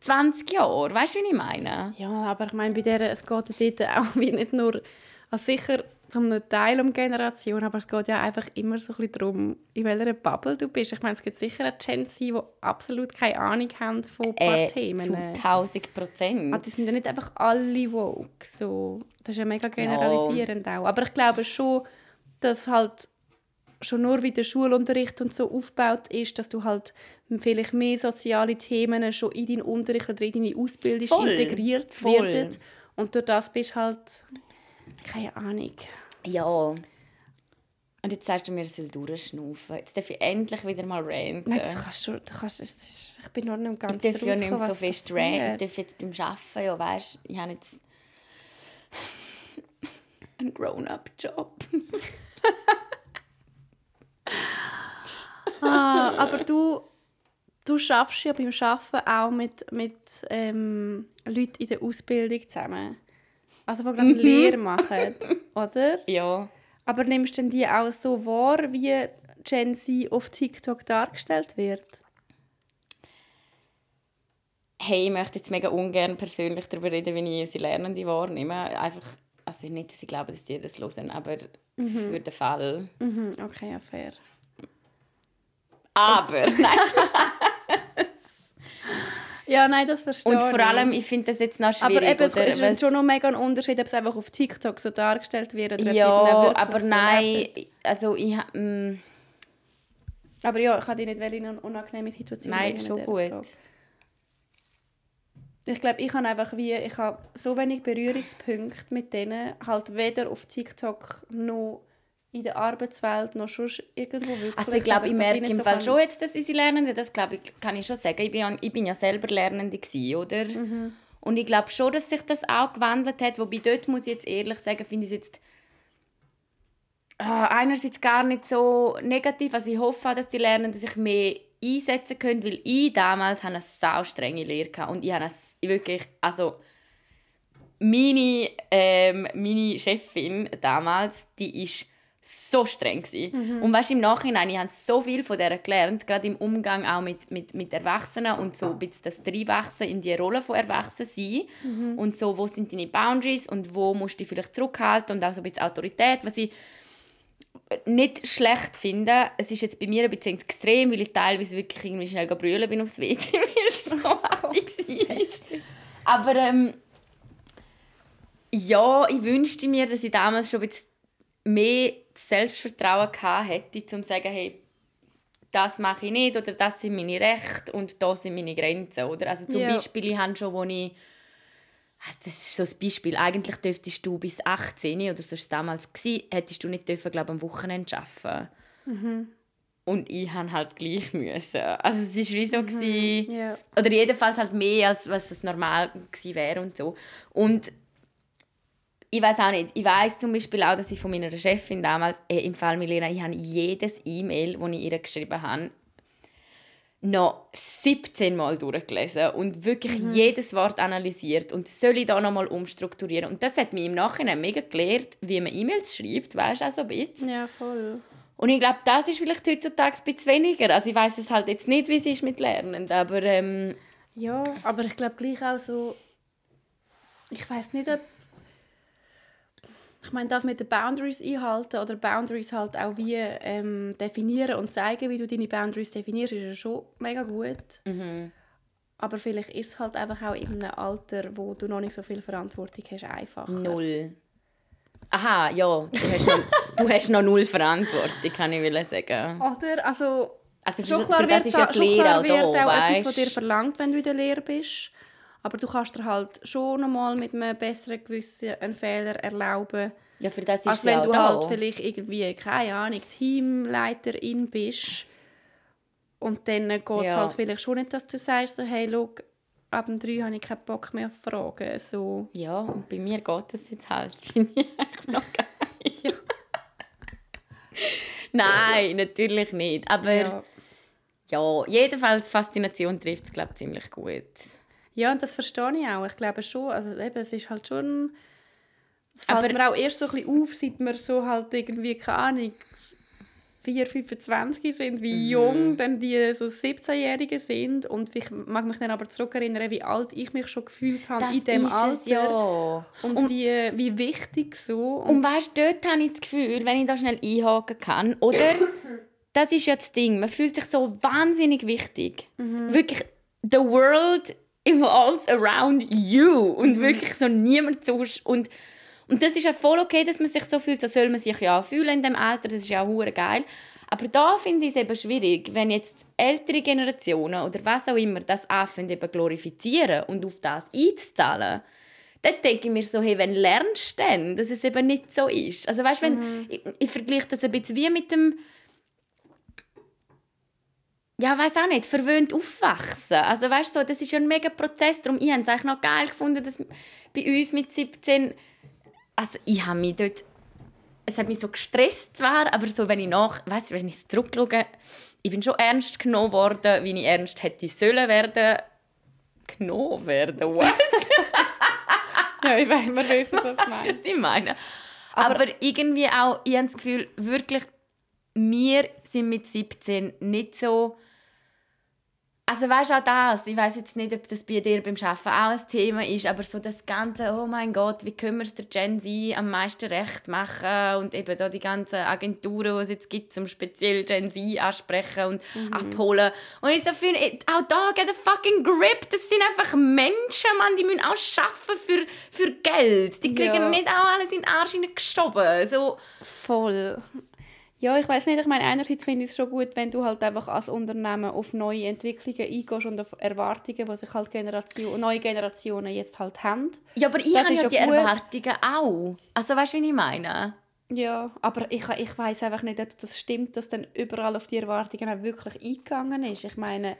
[SPEAKER 1] 20 Jahren. Weißt du, wie ich meine?
[SPEAKER 2] Ja, aber ich meine, bei der, es geht dort auch wie nicht nur, also sicher zum einem Teil um Generation, aber es geht ja einfach immer so ein bisschen darum, in welcher Bubble du bist. Ich meine, es gibt sicher auch Gen Z, die absolut keine Ahnung haben von ein paar
[SPEAKER 1] Äh,
[SPEAKER 2] Themen.
[SPEAKER 1] zu 1000 Prozent.
[SPEAKER 2] Ah, die sind ja nicht einfach alle woke. So, das ist ja mega generalisierend auch. Aber ich glaube schon, dass halt schon nur wie der Schulunterricht und so aufgebaut ist, dass du halt vielleicht mehr soziale Themen schon in deinen Unterricht oder in deine Ausbildung
[SPEAKER 1] Voll.
[SPEAKER 2] integriert
[SPEAKER 1] Voll.
[SPEAKER 2] werden. Und durch das bist halt keine Ahnung.
[SPEAKER 1] Ja. Und jetzt sagst du mir, ich soll durchschnaufen. Jetzt darf ich endlich wieder mal ranten.
[SPEAKER 2] Nein, das kannst du, du kannst, ist, ich bin noch nicht ganz
[SPEAKER 1] ich darf ja nicht mehr so fest ranten. Ich darf jetzt beim Arbeiten, ja, weißt ich habe jetzt einen Grown-up-Job.
[SPEAKER 2] Ah, aber du, du schaffst ja beim Arbeiten auch mit, mit ähm, Leuten in der Ausbildung zusammen. Also die gerade
[SPEAKER 1] Mhm.
[SPEAKER 2] Lehre machen, oder?
[SPEAKER 1] Ja.
[SPEAKER 2] Aber nimmst du denn die auch so wahr, wie Gen Z auf TikTok dargestellt wird?
[SPEAKER 1] Hey, ich möchte jetzt mega ungern persönlich darüber reden, wie ich unsere Lernende wahrnehme. Einfach, also nicht, dass ich glaube, dass die das hören, aber für den Fall.
[SPEAKER 2] Mhm, okay, ja, fair.
[SPEAKER 1] Aber, nein,
[SPEAKER 2] Ja, nein, das verstehe
[SPEAKER 1] Und vor
[SPEAKER 2] ich.
[SPEAKER 1] allem, ich finde das jetzt noch schwierig.
[SPEAKER 2] aber eben, es ist
[SPEAKER 1] Was-
[SPEAKER 2] schon noch mega ein Unterschied, ob es einfach auf TikTok so dargestellt wird oder
[SPEAKER 1] Ja, aber
[SPEAKER 2] so
[SPEAKER 1] nein,
[SPEAKER 2] leben.
[SPEAKER 1] also ich ha- mm,
[SPEAKER 2] Aber ja, ich kann dich nicht in eine unangenehme Situation
[SPEAKER 1] nein, schon gut.
[SPEAKER 2] Frage. Ich glaube, ich habe einfach wie, ich habe so wenig Berührungspunkte mit denen, halt weder auf TikTok noch in der Arbeitswelt noch schon irgendwo wirklich.
[SPEAKER 1] Also ich glaube,
[SPEAKER 2] dass
[SPEAKER 1] ich merke im Fall schon jetzt, dass unsere Lernenden, das glaube ich, kann ich schon sagen. Ich bin ja, ich bin ja selber Lernende gewesen, oder?
[SPEAKER 2] Mhm.
[SPEAKER 1] Und ich glaube schon, dass sich das auch gewandelt hat. Wobei dort muss ich jetzt ehrlich sagen, finde ich es jetzt ah, einerseits gar nicht so negativ. Also ich hoffe auch, dass die Lernenden sich mehr einsetzen können, weil ich damals eine sau strenge Lehre hatte. und ich habe wirklich, also meine, ähm, meine Chefin damals, die ist so streng gewesen. Und weißt, im Nachhinein, ich habe so viel von der gelernt, gerade im Umgang auch mit, mit, mit Erwachsenen und so ein bisschen das Reinwachsen in die Rolle von Erwachsenen sein und so, wo sind deine Boundaries und wo musst du dich vielleicht zurückhalten und auch so ein bisschen Autorität, was ich nicht schlecht finde. Es ist jetzt bei mir ein bisschen extrem, weil ich teilweise wirklich irgendwie schnell brüllen bin aufs WC, weil es so hässlich war. Aber ähm, ja, ich wünschte mir, dass ich damals schon ein bisschen mehr Selbstvertrauen gehabt hätte, um zu sagen, hey, das mache ich nicht oder das sind meine Rechte und das sind meine Grenzen. Oder? Also zum
[SPEAKER 2] Ja.
[SPEAKER 1] Beispiel, ich habe schon, wo ich also das ist so ein Beispiel. Eigentlich dürftest du bis 18 oder so war es damals gewesen, hättest du nicht dürfen, glaube am Wochenende arbeiten. Und ich han halt gleich müssen. Also es ist wie so gewesen,
[SPEAKER 2] Ja.
[SPEAKER 1] oder jedenfalls halt mehr als was es normal gewesen wäre und so. Und ich weiß auch nicht. Ich weiß zum Beispiel auch, dass ich von meiner Chefin damals äh, im Fall Milena, ich habe jedes E-Mail, das ich ihr geschrieben habe, noch 17 Mal durchgelesen und wirklich jedes Wort analysiert und soll ich da nochmal umstrukturieren. Und das hat mich im Nachhinein mega gelernt, wie man E-Mails schreibt, weißt du, auch so ein bisschen.
[SPEAKER 2] ja, voll.
[SPEAKER 1] Und ich glaube, das ist vielleicht heutzutage ein bisschen weniger. Also ich weiß es halt jetzt nicht, wie es ist mit Lernen, aber ähm,
[SPEAKER 2] Ja, aber ich glaube gleich auch so. Ich weiß nicht, ob. Ich meine, das mit den Boundaries einhalten oder Boundaries halt auch wie ähm, definieren und zeigen, wie du deine Boundaries definierst, ist ja schon mega gut. Aber vielleicht ist es halt einfach auch in einem Alter, wo du noch nicht so viel Verantwortung hast, einfacher.
[SPEAKER 1] null. Aha, ja, du hast noch, du hast noch null Verantwortung, kann ich will sagen.
[SPEAKER 2] Oder? Also,
[SPEAKER 1] Also
[SPEAKER 2] schon
[SPEAKER 1] für,
[SPEAKER 2] klar
[SPEAKER 1] für das
[SPEAKER 2] wird,
[SPEAKER 1] ist ja die
[SPEAKER 2] schon
[SPEAKER 1] Lehre auch da,
[SPEAKER 2] auch etwas von dir verlangt, wenn du in der Lehre bist. Aber du kannst dir halt schon nochmal mit einem besseren Gewissen einen Fehler erlauben.
[SPEAKER 1] Ja, für das ist
[SPEAKER 2] Als wenn du
[SPEAKER 1] da.
[SPEAKER 2] halt vielleicht irgendwie, keine Ahnung, Teamleiterin bist. Und dann geht es
[SPEAKER 1] Ja.
[SPEAKER 2] halt vielleicht schon nicht, dass du sagst, so, hey, schau, ab dem 3 habe ich keinen Bock mehr auf Fragen. So.
[SPEAKER 1] Ja, und bei mir geht das jetzt halt. Finde ich echt noch geil.
[SPEAKER 2] Ja.
[SPEAKER 1] Nein, natürlich nicht. Aber ja,
[SPEAKER 2] Ja.
[SPEAKER 1] jedenfalls Faszination trifft es, glaube ich, ziemlich gut.
[SPEAKER 2] Ja, und das verstehe ich auch. Ich glaube schon, also eben, es ist halt schon... Es fällt
[SPEAKER 1] Aber-
[SPEAKER 2] mir auch erst so ein bisschen auf, seit man so halt irgendwie, keine Ahnung, 4, 25 sind, wie jung dann die so 17-Jährigen sind und ich mag mich dann aber zurückerinnern, wie alt ich mich schon gefühlt habe
[SPEAKER 1] Das
[SPEAKER 2] in dem
[SPEAKER 1] ist
[SPEAKER 2] Alter
[SPEAKER 1] es ja.
[SPEAKER 2] und,
[SPEAKER 1] Und-
[SPEAKER 2] wie, wie wichtig so.
[SPEAKER 1] Und weißt du, dort habe ich das Gefühl, wenn ich da schnell einhaken kann, oder? Das ist ja das Ding. Man fühlt sich so wahnsinnig wichtig. Wirklich, the world evolves around you. Und wirklich so niemand sonst. Und, und das ist ja voll okay, dass man sich so fühlt. So soll man sich ja auch fühlen in dem Alter. Das ist ja auch geil. Aber da finde ich es eben schwierig, wenn jetzt ältere Generationen oder was auch immer das anfangen, eben glorifizieren und auf das einzuzahlen dann denke ich mir so, hey, wenn lernst du denn, dass es eben nicht so ist? Also weißt, wenn, ich, ich vergleiche das ein bisschen wie mit dem ja, weiß auch nicht, verwöhnt aufwachsen. Also weißt du, so, das ist ja ein mega Prozess. Darum, ich habe es eigentlich noch geil gefunden, dass bei uns mit 17, also ich habe mich dort, es hat mich so gestresst zwar, aber so, wenn ich nach, weißt, wenn ich zurückschaue, ich bin schon ernst genommen worden, wie ich ernst hätte sollen werden. Genommen werden, what?
[SPEAKER 2] ja, ich weiß, wir wissen, was du meinst.
[SPEAKER 1] was ich meine. Aber, irgendwie auch, ich habe das Gefühl, wirklich, wir sind mit 17 nicht so. Also weißt du auch das, ich weiß jetzt nicht, ob das bei dir beim Arbeiten auch ein Thema ist, aber so das ganze, oh mein Gott, wie können wir es der Gen Z am meisten recht machen und eben da die ganzen Agenturen, die es jetzt gibt, zum speziell Gen Z ansprechen und abholen. Und ich so finde, auch da geht ein fucking Grip, das sind einfach Menschen, Mann, die müssen auch arbeiten für, für Geld. Die kriegen
[SPEAKER 2] Ja.
[SPEAKER 1] nicht auch alles in den Arsch geschoben. So,
[SPEAKER 2] Voll. Ja, ich weiß nicht, ich meine, einerseits finde ich es schon gut, wenn du halt einfach als Unternehmen auf neue Entwicklungen eingehst und auf Erwartungen, die sich halt Generation, neue Generationen jetzt halt haben.
[SPEAKER 1] Ja, aber ich
[SPEAKER 2] Das
[SPEAKER 1] habe ja die
[SPEAKER 2] gut.
[SPEAKER 1] Erwartungen auch. Also weißt du, wie ich meine?
[SPEAKER 2] Ja, aber ich, ich weiß einfach nicht, ob das stimmt, dass dann überall auf die Erwartungen auch wirklich eingegangen ist. Ich meine,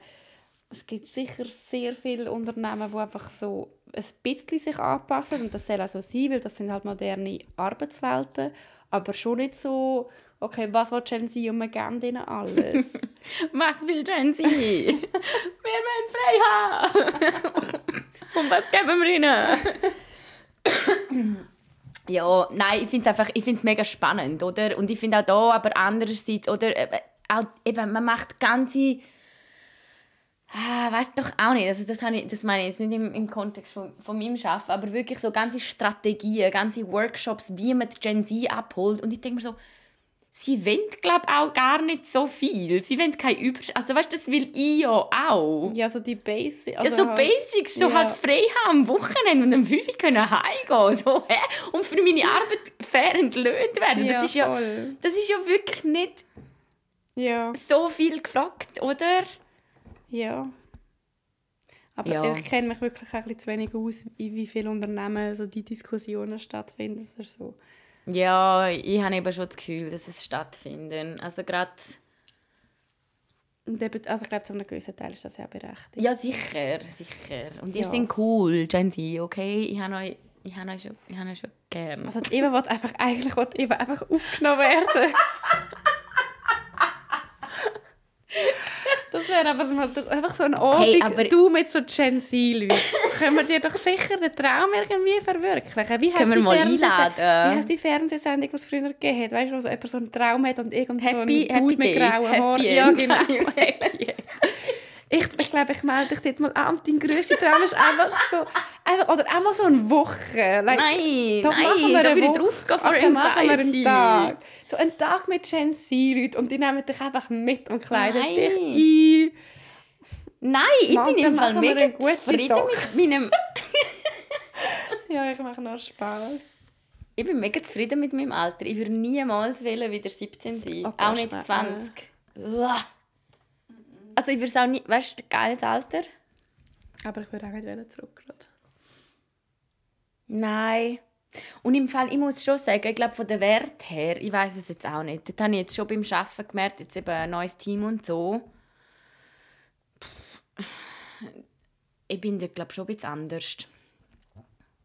[SPEAKER 2] es gibt sicher sehr viele Unternehmen, die einfach so ein bisschen sich anpassen und das soll auch so sein, weil das sind halt moderne Arbeitswelten, aber schon nicht so, okay, was will Gen Z und wir geben ihnen alles.
[SPEAKER 1] Was will Gen Z? wir wollen frei haben. Und was geben wir ihnen? ja, nein, ich finde es einfach, ich finde es mega spannend, oder? Und ich finde auch da, aber andererseits, oder, äh, auch, eben, man macht ganze, ah, weiß doch auch nicht, also das, habe ich, das meine ich jetzt nicht im, im Kontext von, von meinem Arbeiten, aber wirklich so ganze Strategien, ganze Workshops, wie man die Gen Z abholt und ich denke mir so, sie wollen, glaube auch gar nicht so viel. Sie wollen kein Über... Also weißt du, das will ich ja auch.
[SPEAKER 2] ja, so die Basics.
[SPEAKER 1] ja, so Basics, so
[SPEAKER 2] ja.
[SPEAKER 1] halt frei haben am Wochenende und am 5 Uhr können heimgehen. So, hä? Und für meine Arbeit fair entlöhnt werden.
[SPEAKER 2] Ja,
[SPEAKER 1] das, ist ja,
[SPEAKER 2] voll.
[SPEAKER 1] das ist ja wirklich nicht
[SPEAKER 2] Ja,
[SPEAKER 1] so viel gefragt, oder?
[SPEAKER 2] ja. Aber
[SPEAKER 1] Ja.
[SPEAKER 2] ich kenne mich wirklich ein bisschen zu wenig aus, in wie viele Unternehmen so die Diskussionen stattfinden oder so.
[SPEAKER 1] Ja, ich habe eben schon das Gefühl, dass es stattfindet. Also gerade...
[SPEAKER 2] Und eben, also ich glaube, zu einem gewissen Teil ist das ja berechtigt.
[SPEAKER 1] Ja, sicher, sicher. Und ihr
[SPEAKER 2] Ja.
[SPEAKER 1] seid cool, Gen Z, okay? Ich habe euch, ich habe euch, schon, ich habe euch schon gern.
[SPEAKER 2] Also die Eva will einfach, eigentlich will Eva einfach aufgenommen werden. Das wäre aber einfach so ein Abend,
[SPEAKER 1] Hey, aber-
[SPEAKER 2] du mit so Gen Z-Leuten. Können wir dir doch sicher den Traum irgendwie verwirklichen. Wie
[SPEAKER 1] Können wir mal einladen?
[SPEAKER 2] Wie heißt die Fernsehsendung, die es früher gegeben hat? Weißt du, wo so jemand so einen Traum hat und irgend so ein Dude mit grauen Haaren. Ja, genau. Ich, ich glaube, ich melde dich dort mal an. und Dein grösster Traum ist einfach so... Einfach, oder einmal so eine Woche. Like,
[SPEAKER 1] Nein,
[SPEAKER 2] Doch,
[SPEAKER 1] nein,
[SPEAKER 2] machen wir
[SPEAKER 1] da würde ich draufgehen vor
[SPEAKER 2] Okay, machen wir einen. Tag. So einen Tag mit Gen Z-Leuten und die nehmen dich einfach mit und kleiden
[SPEAKER 1] Nein.
[SPEAKER 2] dich ein.
[SPEAKER 1] Nein, ich
[SPEAKER 2] Mann,
[SPEAKER 1] bin im Fall mega zufrieden
[SPEAKER 2] Tochter.
[SPEAKER 1] mit meinem...
[SPEAKER 2] Ja, ich mache noch Spaß.
[SPEAKER 1] Ich bin mega zufrieden mit meinem Alter. Ich würde niemals wollen wieder 17 sein.
[SPEAKER 2] Oh,
[SPEAKER 1] auch nicht
[SPEAKER 2] nein.
[SPEAKER 1] 20. Uah. Also ich würde es auch nicht... Weißt du, geiles Alter?
[SPEAKER 2] Aber ich würde auch nicht zurück.
[SPEAKER 1] Nein. Und im Fall, ich muss schon sagen, ich glaube von der Wert her, ich weiß es jetzt auch nicht. Das habe ich jetzt schon beim Arbeiten gemerkt, jetzt eben ein neues Team und so. Ich bin da glaube schon ein bisschen anders.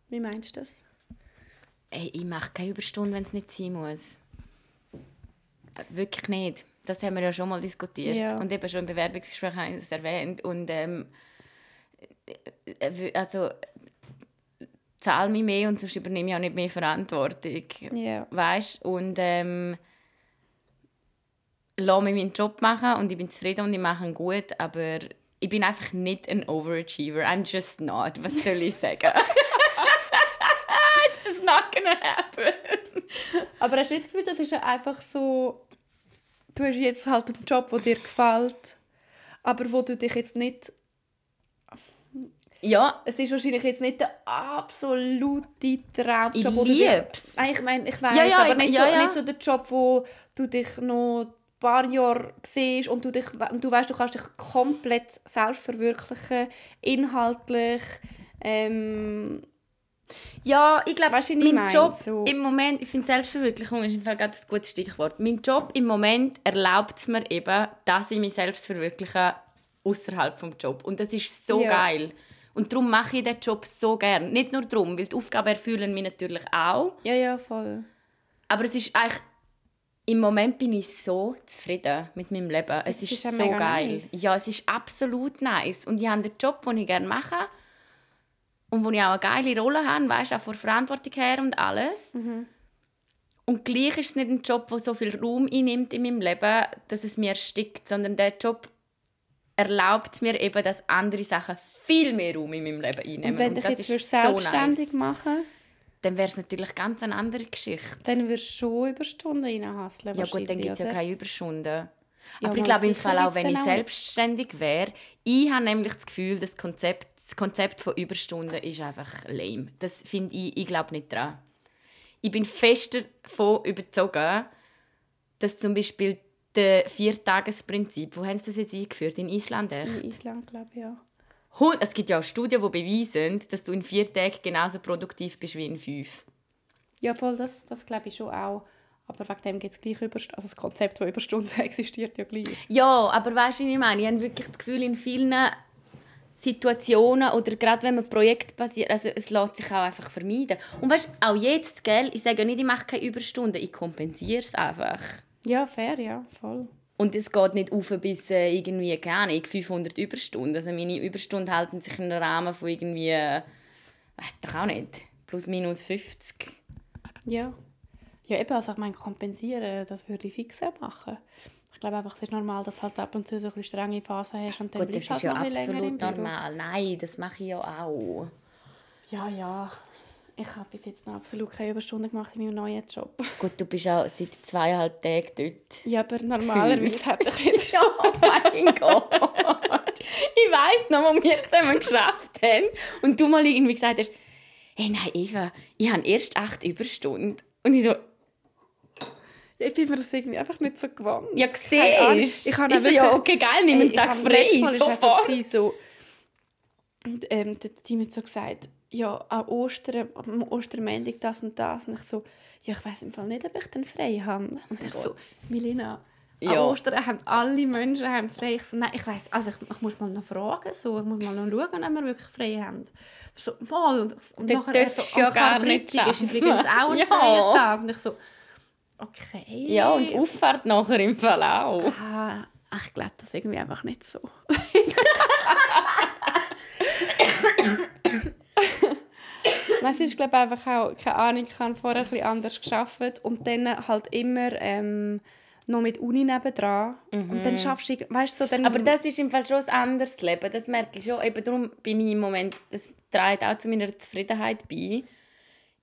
[SPEAKER 2] Wie meinst du das?
[SPEAKER 1] Ey, ich mache keine Überstunde, wenn es nicht sein muss. Wirklich nicht. Das haben wir ja schon mal diskutiert.
[SPEAKER 2] Ja.
[SPEAKER 1] Und eben schon im Bewerbungsgespräch habe ich das erwähnt. Und ähm, äh, also zahl mich mehr und sonst übernehme ich auch nicht mehr Verantwortung.
[SPEAKER 2] Ja.
[SPEAKER 1] Weißt Und ähm, lasse mich meinen Job machen und ich bin zufrieden und ich mache ihn gut, aber ich bin einfach nicht ein Overachiever. I'm just not. Was soll ich sagen? It's just not gonna happen.
[SPEAKER 2] Aber hast du nicht das Gefühl, das ist einfach so... Du hast jetzt halt einen Job, der dir gefällt, aber wo du dich jetzt nicht...
[SPEAKER 1] Ja,
[SPEAKER 2] Es ist wahrscheinlich jetzt nicht der absolute Traumjob,
[SPEAKER 1] ich
[SPEAKER 2] dich-
[SPEAKER 1] lieb's.
[SPEAKER 2] Nein, ich meine, ich weiß,
[SPEAKER 1] Ja, ja,
[SPEAKER 2] aber
[SPEAKER 1] ich-
[SPEAKER 2] nicht,
[SPEAKER 1] ja,
[SPEAKER 2] so, nicht so der Job, wo du dich noch ein paar Jahre siehst und du, dich, und du weißt, du kannst dich komplett selbst verwirklichen, inhaltlich. Ähm,
[SPEAKER 1] Ja, ich glaube,
[SPEAKER 2] Weißt
[SPEAKER 1] mein
[SPEAKER 2] meine?
[SPEAKER 1] Job
[SPEAKER 2] So-
[SPEAKER 1] im Moment, ich finde Selbstverwirklichung ist im Fall gerade ein gutes Stichwort. Mein Job im Moment erlaubt es mir eben, dass ich mich selbst verwirkliche außerhalb vom Job. Und das ist so geil. Und darum mache ich diesen Job so gern. Nicht nur darum, weil die Aufgaben erfüllen mich natürlich auch.
[SPEAKER 2] ja, ja, voll.
[SPEAKER 1] Aber es ist eigentlich im Moment bin ich so zufrieden mit meinem Leben. Es
[SPEAKER 2] Es
[SPEAKER 1] ist,
[SPEAKER 2] ist
[SPEAKER 1] so geil.
[SPEAKER 2] nice.
[SPEAKER 1] Ja, es ist absolut nice. Und ich habe den Job, den ich gerne mache und wo ich auch eine geile Rolle habe, weißt auch vor Verantwortung her und alles.
[SPEAKER 2] Mhm.
[SPEAKER 1] Und gleich ist es nicht ein Job, der so viel Raum einnimmt in meinem Leben, dass es mir erstickt, sondern der Job erlaubt mir eben, dass andere Sachen viel mehr Raum in meinem Leben einnehmen.
[SPEAKER 2] Und wenn dich
[SPEAKER 1] das
[SPEAKER 2] jetzt
[SPEAKER 1] ist
[SPEAKER 2] würdest selbstständig
[SPEAKER 1] nice.
[SPEAKER 2] machen
[SPEAKER 1] Dann wäre es natürlich ganz eine andere Geschichte.
[SPEAKER 2] dann wirst du schon Überstunden reinhasseln.
[SPEAKER 1] Ja gut, dann gibt es ja keine Überstunden.
[SPEAKER 2] Ja,
[SPEAKER 1] Aber ich glaube im Fall auch, wenn ich selbstständig wäre, ich habe nämlich das Gefühl, das Konzept, das Konzept von Überstunden ist einfach lame. Das finde ich, ich glaube nicht dran. Ich bin fest davon überzeugt, dass zum Beispiel das Viertagesprinzip, wo haben sie das jetzt eingeführt? In Island echt?
[SPEAKER 2] In Island, glaube ich, ja.
[SPEAKER 1] Es gibt ja auch Studien, die beweisen, dass du in vier Tagen genauso produktiv bist wie in fünf.
[SPEAKER 2] Ja, voll, das, das glaube ich schon auch. Aber wegen dem gibt es gleich Überstunden. Also das Konzept von Überstunden existiert ja gleich.
[SPEAKER 1] Ja, aber weißt du, was ich meine? Ich habe wirklich das Gefühl, in vielen Situationen oder gerade wenn man Projekt basiert, also es lässt sich auch einfach vermeiden. Und weißt du, auch jetzt, gell, ich sage nicht, ich mache keine Überstunden, ich kompensiere es einfach.
[SPEAKER 2] Ja, fair, ja, voll.
[SPEAKER 1] Und es geht nicht auf bis äh, irgendwie, keine Ahnung, 500 Überstunden. Also meine Überstunden halten sich im Rahmen von irgendwie, äh, weiß doch auch nicht, plus minus 50.
[SPEAKER 2] Ja. Ja, eben, also ich meine, kompensieren, das würde ich fix machen. Ich glaube einfach, es ist normal, dass du halt ab und zu so ein bisschen strenge Phasen hast und dann
[SPEAKER 1] Gut, das
[SPEAKER 2] bleibst
[SPEAKER 1] ist ja
[SPEAKER 2] halt
[SPEAKER 1] absolut normal. Nein, das mache ich ja auch.
[SPEAKER 2] Ja, ja. Ich habe bis jetzt noch absolut keine Überstunden gemacht in meinem neuen Job.
[SPEAKER 1] Gut, du bist auch seit zweieinhalb Tagen dort.
[SPEAKER 2] Ja, aber normalerweise hätte ich jetzt
[SPEAKER 1] Ja, oh mein Gott. Ich weiss noch, wo wir zusammen geschafft haben und du mal irgendwie gesagt hast, hey, nein, Eva, ich habe erst acht Überstunden. Und ich so,
[SPEAKER 2] Ich bin mir das irgendwie einfach nicht so gewohnt.
[SPEAKER 1] ja, siehst
[SPEAKER 2] Ich habe
[SPEAKER 1] so, ja, okay, geil, nimm einen Tag
[SPEAKER 2] ich habe
[SPEAKER 1] frei, sofort.
[SPEAKER 2] so, und, ähm, der Team hat so gesagt, ja, an Ostern, am Ostermäntig das und das. Und ich so, ja, ich weiß im Fall nicht, ob ich dann frei habe. Und er so, Milena,
[SPEAKER 1] Ja.
[SPEAKER 2] an Ostern haben alle Menschen haben frei. Ich so, nein, ich weiß, also ich, ich muss mal noch fragen, so, ich muss mal noch schauen, ob wir wirklich frei haben. So, mal. Und, und
[SPEAKER 1] Dann
[SPEAKER 2] nachher er
[SPEAKER 1] du ja
[SPEAKER 2] am
[SPEAKER 1] gar nicht
[SPEAKER 2] ist übrigens auch ein
[SPEAKER 1] Ja.
[SPEAKER 2] freier Tag. Und ich so, okay.
[SPEAKER 1] Ja, und Auffahrt nachher im Fall auch.
[SPEAKER 2] Ah, ich glaube das irgendwie einfach nicht so. Nein, es ist glaube einfach auch, keine Ahnung, ich habe vorher ein bisschen anders geschafft und dann halt immer ähm, noch mit Uni nebendran und dann schaffst du, weißt du, so dann...
[SPEAKER 1] Aber das ist im Fall schon ein anderes Leben, das merke ich schon. Eben darum bin ich im Moment, das trägt auch zu meiner Zufriedenheit bei.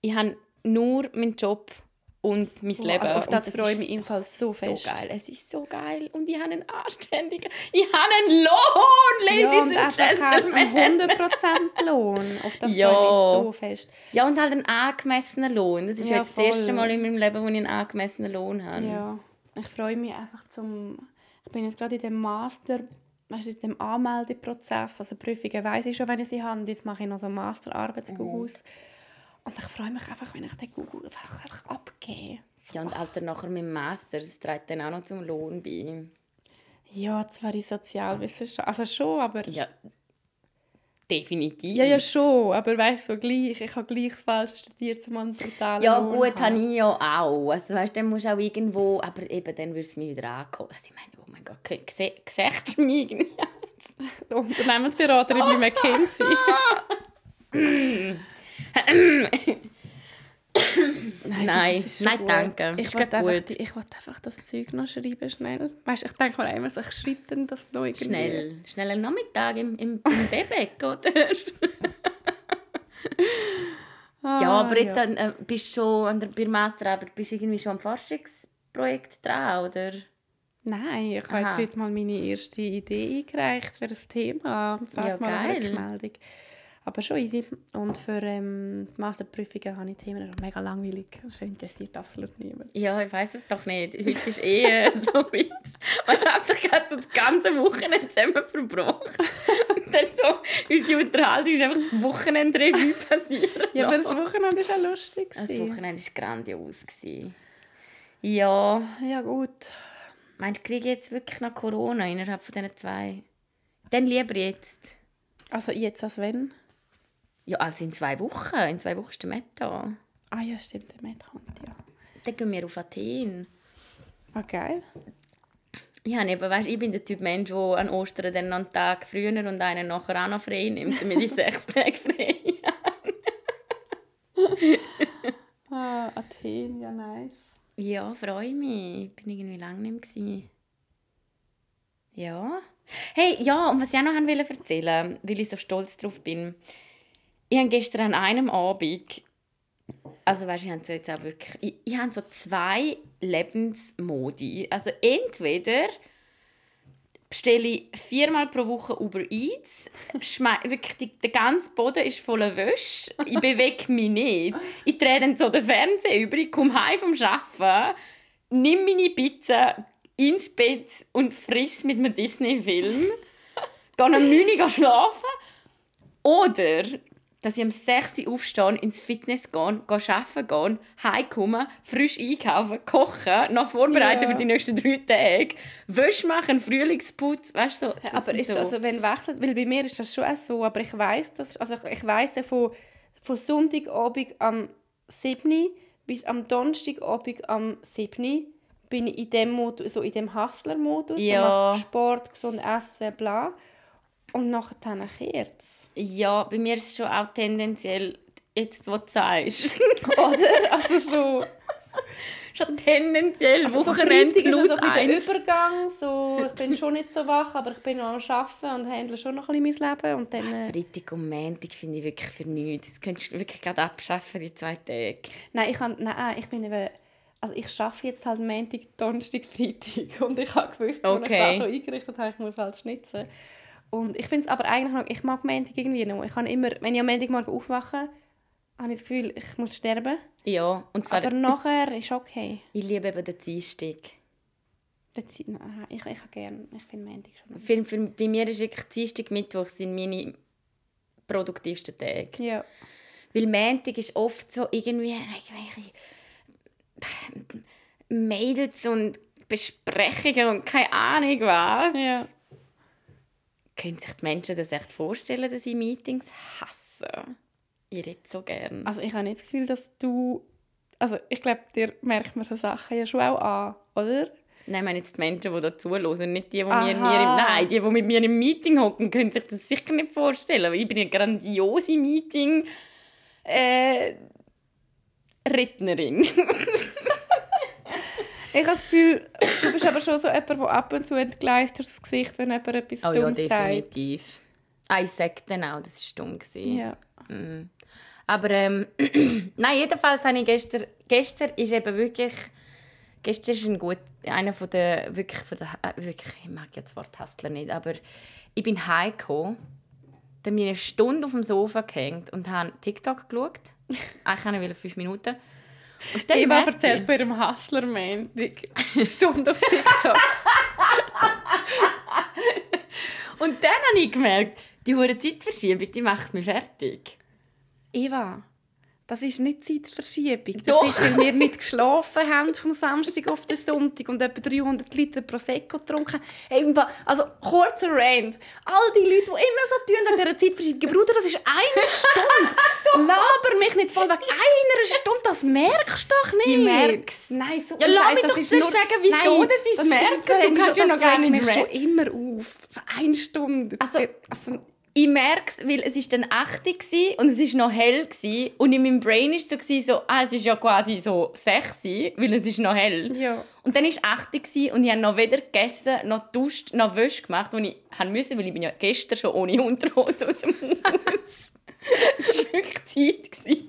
[SPEAKER 1] Ich habe nur meinen Job und mein
[SPEAKER 2] Wow,
[SPEAKER 1] Leben.
[SPEAKER 2] auf das
[SPEAKER 1] ist
[SPEAKER 2] freue ich mich im Fall so fest.
[SPEAKER 1] geil. Es ist so geil. Und ich habe einen anständigen... Ich habe einen Lohn,
[SPEAKER 2] ja,
[SPEAKER 1] Ladies
[SPEAKER 2] und
[SPEAKER 1] and Gentlemen.
[SPEAKER 2] einen 100% Lohn. Auf das
[SPEAKER 1] Ja.
[SPEAKER 2] freue ich mich so fest.
[SPEAKER 1] Ja, und halt einen angemessenen Lohn. Das ist
[SPEAKER 2] Ja,
[SPEAKER 1] jetzt das erste. Mal in meinem Leben, wo ich einen angemessenen Lohn habe.
[SPEAKER 2] Ja, ich freue mich einfach zum... Ich bin jetzt gerade in dem Master, weißt du, in dem Anmeldeprozess, also Prüfungen weiss ich schon, wenn ich sie habe. Und Jetzt mache ich noch so einen Masterarbeitskurs. Und ich freue mich einfach, wenn ich den Google einfach einfach abgebe.
[SPEAKER 1] Ja, und Alter, nachher mit dem Master, das trägt dann auch noch zum Lohn bei.
[SPEAKER 2] Ja, zwar in Sozialwissenschaften, also schon, aber...
[SPEAKER 1] Ja, definitiv.
[SPEAKER 2] Ja, ja, schon, aber weißt du, so gleich. Ich habe gleich das Falsche studiert, um einen brutalen
[SPEAKER 1] Ja,
[SPEAKER 2] Lohn
[SPEAKER 1] gut, habe ich ja auch. Also, weißt, dann musst du auch irgendwo, aber eben, dann würde es mich wieder ankommen. Also, ich meine, oh mein Gott, siehst du mich irgendwie?
[SPEAKER 2] Unternehmensberaterin bei McKinsey. Nein, Nein,
[SPEAKER 1] Nein,
[SPEAKER 2] gut.
[SPEAKER 1] danke.
[SPEAKER 2] Ich wollte einfach,
[SPEAKER 1] gut.
[SPEAKER 2] die- ich wollte einfach das Zeug noch schreiben, schnell. Weißt, ich denke mir immer, ich schreibe dann das noch irgendwie.
[SPEAKER 1] Schnell, schnell einen Nachmittag im, im, im Bebek, oder?
[SPEAKER 2] Ah,
[SPEAKER 1] ja, aber jetzt äh, bist du schon an der, bei der Masterarbeit bist du irgendwie schon am Forschungsprojekt dran, oder?
[SPEAKER 2] Nein, ich habe jetzt heute mal meine erste Idee eingereicht für das Thema. Und
[SPEAKER 1] Ja,
[SPEAKER 2] warte mal eine
[SPEAKER 1] geil.
[SPEAKER 2] Rückmeldung. Aber schon easy. Und für ähm, die Masterprüfungen habe ich Themen schon mega langweilig. Das interessiert absolut niemand.
[SPEAKER 1] Ja, ich weiß es doch nicht. Heute ist eh äh, so weit. Man hat sich gerade so das ganze Wochenende zusammen verbracht. Und dann so, unsere Unterhaltung ist einfach das Wochenende-Revue passiert.
[SPEAKER 2] Ja, aber das Wochenende war auch lustig.
[SPEAKER 1] Das. Wochenende war grandios. Ja,
[SPEAKER 2] Ja gut.
[SPEAKER 1] meinst du, kriege ich jetzt wirklich noch Corona innerhalb von diesen zwei? Dann lieber jetzt.
[SPEAKER 2] Also jetzt als wenn?
[SPEAKER 1] Ja, also in zwei Wochen. In zwei Wochen ist der Met da.
[SPEAKER 2] Ah ja, stimmt, der Matt kommt, ja.
[SPEAKER 1] Dann gehen wir auf Athen.
[SPEAKER 2] Ah, geil.
[SPEAKER 1] Ja, nee, aber weißt, ich bin der Typ Mensch, der an Ostern dann einen Tag früher und einen nachher auch noch frei nimmt, damit ich sechs Tage frei
[SPEAKER 2] Ah, Athen, ja nice.
[SPEAKER 1] Ja, freue mich. Ich bin irgendwie lange nicht mehr. Ja. Hey, ja, und was ich auch noch wollte erzählen, weil ich so stolz drauf bin. Ich habe gestern an einem Abend, also weißt, ich habe so jetzt auch wirklich, ich, ich habe so zwei Lebensmodi. Also entweder bestelle ich viermal pro Woche Uber Eats, wirklich die, der ganze Boden ist voller Wäsche, ich bewege mich nicht. Ich drehe dann so den Fernseher über, ich komme heim vom Arbeiten, nimm meine Pizza ins Bett und friss mit einem Disney-Film, gehe um 9 Uhr schlafen oder dass ich um 6 Uhr aufstehe, ins Fitness gehe, gehe arbeiten gehen, heimkomme, frisch einkaufen, kochen, noch vorbereiten
[SPEAKER 2] Ja.
[SPEAKER 1] für die nächsten drei Tage, Wäsche machen, Frühlingsputz, weißt du, so.
[SPEAKER 2] aber ist
[SPEAKER 1] so.
[SPEAKER 2] also, wenn wechselt, weil bei mir ist das schon auch so, aber ich weiß das, also ich, ich weiß ja von, von Sonntagabend am 7. bis am Donnerstagabend am 7. bin ich in dem Modus, so in dem Hustler-Modus,
[SPEAKER 1] Ja.
[SPEAKER 2] so mache Sport, gesund essen, bla. Und nachher dann kehrt.
[SPEAKER 1] Ja, bei mir ist es schon auch tendenziell, jetzt, was du sagst,
[SPEAKER 2] Oder? Also so...
[SPEAKER 1] schon tendenziell
[SPEAKER 2] Also so
[SPEAKER 1] Wochenende
[SPEAKER 2] ist
[SPEAKER 1] plus
[SPEAKER 2] so ein bisschen der
[SPEAKER 1] eins.
[SPEAKER 2] Übergang. So, ich bin schon nicht so wach, aber ich bin noch am Arbeiten und handle schon noch ein bisschen mein Leben. Und dann, äh,
[SPEAKER 1] Freitag und Montag finde ich wirklich für nichts. Das könntest du wirklich gerade abschaffen, die zwei Tage.
[SPEAKER 2] nein, ich kann, nein, ich bin eben... Also ich arbeite jetzt halt Montag, Donnerstag, Freitag. Und ich habe gewusst, als
[SPEAKER 1] Okay.
[SPEAKER 2] ich das so eingerichtet habe, ich muss halt schnitzen. Und ich finde es aber eigentlich noch... Ich mag Montag irgendwie noch. Ich kann immer... Wenn ich am Montagmorgen aufwache, habe ich das Gefühl, ich muss sterben.
[SPEAKER 1] Ja, und zwar,
[SPEAKER 2] Aber nachher ist okay.
[SPEAKER 1] ich liebe eben den Dienstag.
[SPEAKER 2] Das, nein, ich, ich habe gerne... Ich finde Montag schon...
[SPEAKER 1] Für, für, bei mir ist wirklich Dienstag, Mittwoch sind meine produktivsten Tage.
[SPEAKER 2] Ja.
[SPEAKER 1] Weil Montag ist oft so irgendwie irgendwelche Mails und Besprechungen und keine Ahnung was.
[SPEAKER 2] Ja.
[SPEAKER 1] Können sich die Menschen das echt vorstellen, dass sie Meetings hassen? Ich rede so gern.
[SPEAKER 2] Also ich habe nicht das Gefühl, dass du... Also ich glaube, dir merkt man so Sachen ja schon auch an, oder?
[SPEAKER 1] Nein, ich meine jetzt die Menschen, die da zuhören, nicht die, die, mir,
[SPEAKER 2] Aha.
[SPEAKER 1] mir im, nein, die, die mit mir im Meeting hocken, können sich das sicher nicht vorstellen. Ich bin eine grandiose Meeting äh, Rednerin.
[SPEAKER 2] Ich habe das Gefühl, du bist aber schon so jemand, der ab und zu entgleist das Gesicht, wenn jemand etwas
[SPEAKER 1] Oh ja,
[SPEAKER 2] Dummes sagt.
[SPEAKER 1] definitiv. Ah, ich sage dann auch, das war dumm.
[SPEAKER 2] Ja.
[SPEAKER 1] Aber ähm, nein, jedenfalls habe ich gestern, gestern ist eben wirklich, gestern ist ein gut, einer von der, wirklich von der, äh, wirklich, ich mag jetzt das Wort Hustler nicht, aber ich bin heimgekommen, dann bin ich eine Stunde auf dem Sofa gehängt und habe TikTok geschaut. Eigentlich wollte ich fünf Minuten. Und dann
[SPEAKER 2] Eva erzählt bei ihrem Hustler-Montag. Stunde auf TikTok.
[SPEAKER 1] Und dann habe ich gemerkt, die hure Zeitverschiebung, die macht mich fertig.
[SPEAKER 2] Eva, das ist nicht Zeitverschiebung. Das
[SPEAKER 1] Doch.
[SPEAKER 2] ist, weil wir nicht geschlafen haben vom Samstag auf den Sonntag und etwa 300 Liter Prosecco getrunken haben. Also, kurzer Rant. All die Leute, die immer so tun wegen dieser Zeitverschiebung. Bruder, das ist eine Stunde. Laber mich nicht voll wegen einer Stunde. Das merkst du doch nicht.
[SPEAKER 1] Ich merk's.
[SPEAKER 2] Nein, so
[SPEAKER 1] Ja, lass mich doch zuerst
[SPEAKER 2] nur-
[SPEAKER 1] sagen, wieso,
[SPEAKER 2] Nein, das ist-
[SPEAKER 1] merke.
[SPEAKER 2] das
[SPEAKER 1] Du kannst ja noch gar nicht
[SPEAKER 2] mich schon immer auf. Eine Stunde.
[SPEAKER 1] Also-
[SPEAKER 2] also,
[SPEAKER 1] ich merke es, weil es ist dann 8 Uhr und es ist noch hell gewesen, und in meinem Brain war es so, ah, es ist ja quasi so 6 Uhr, weil es ist noch hell.
[SPEAKER 2] Ja.
[SPEAKER 1] Und dann war es 8 Uhr und ich habe noch weder gegessen, noch duscht, noch Wäsche gemacht, die ich musste, weil ich bin ja gestern schon ohne Unterhose aus dem Haus. Es war wirklich Zeit.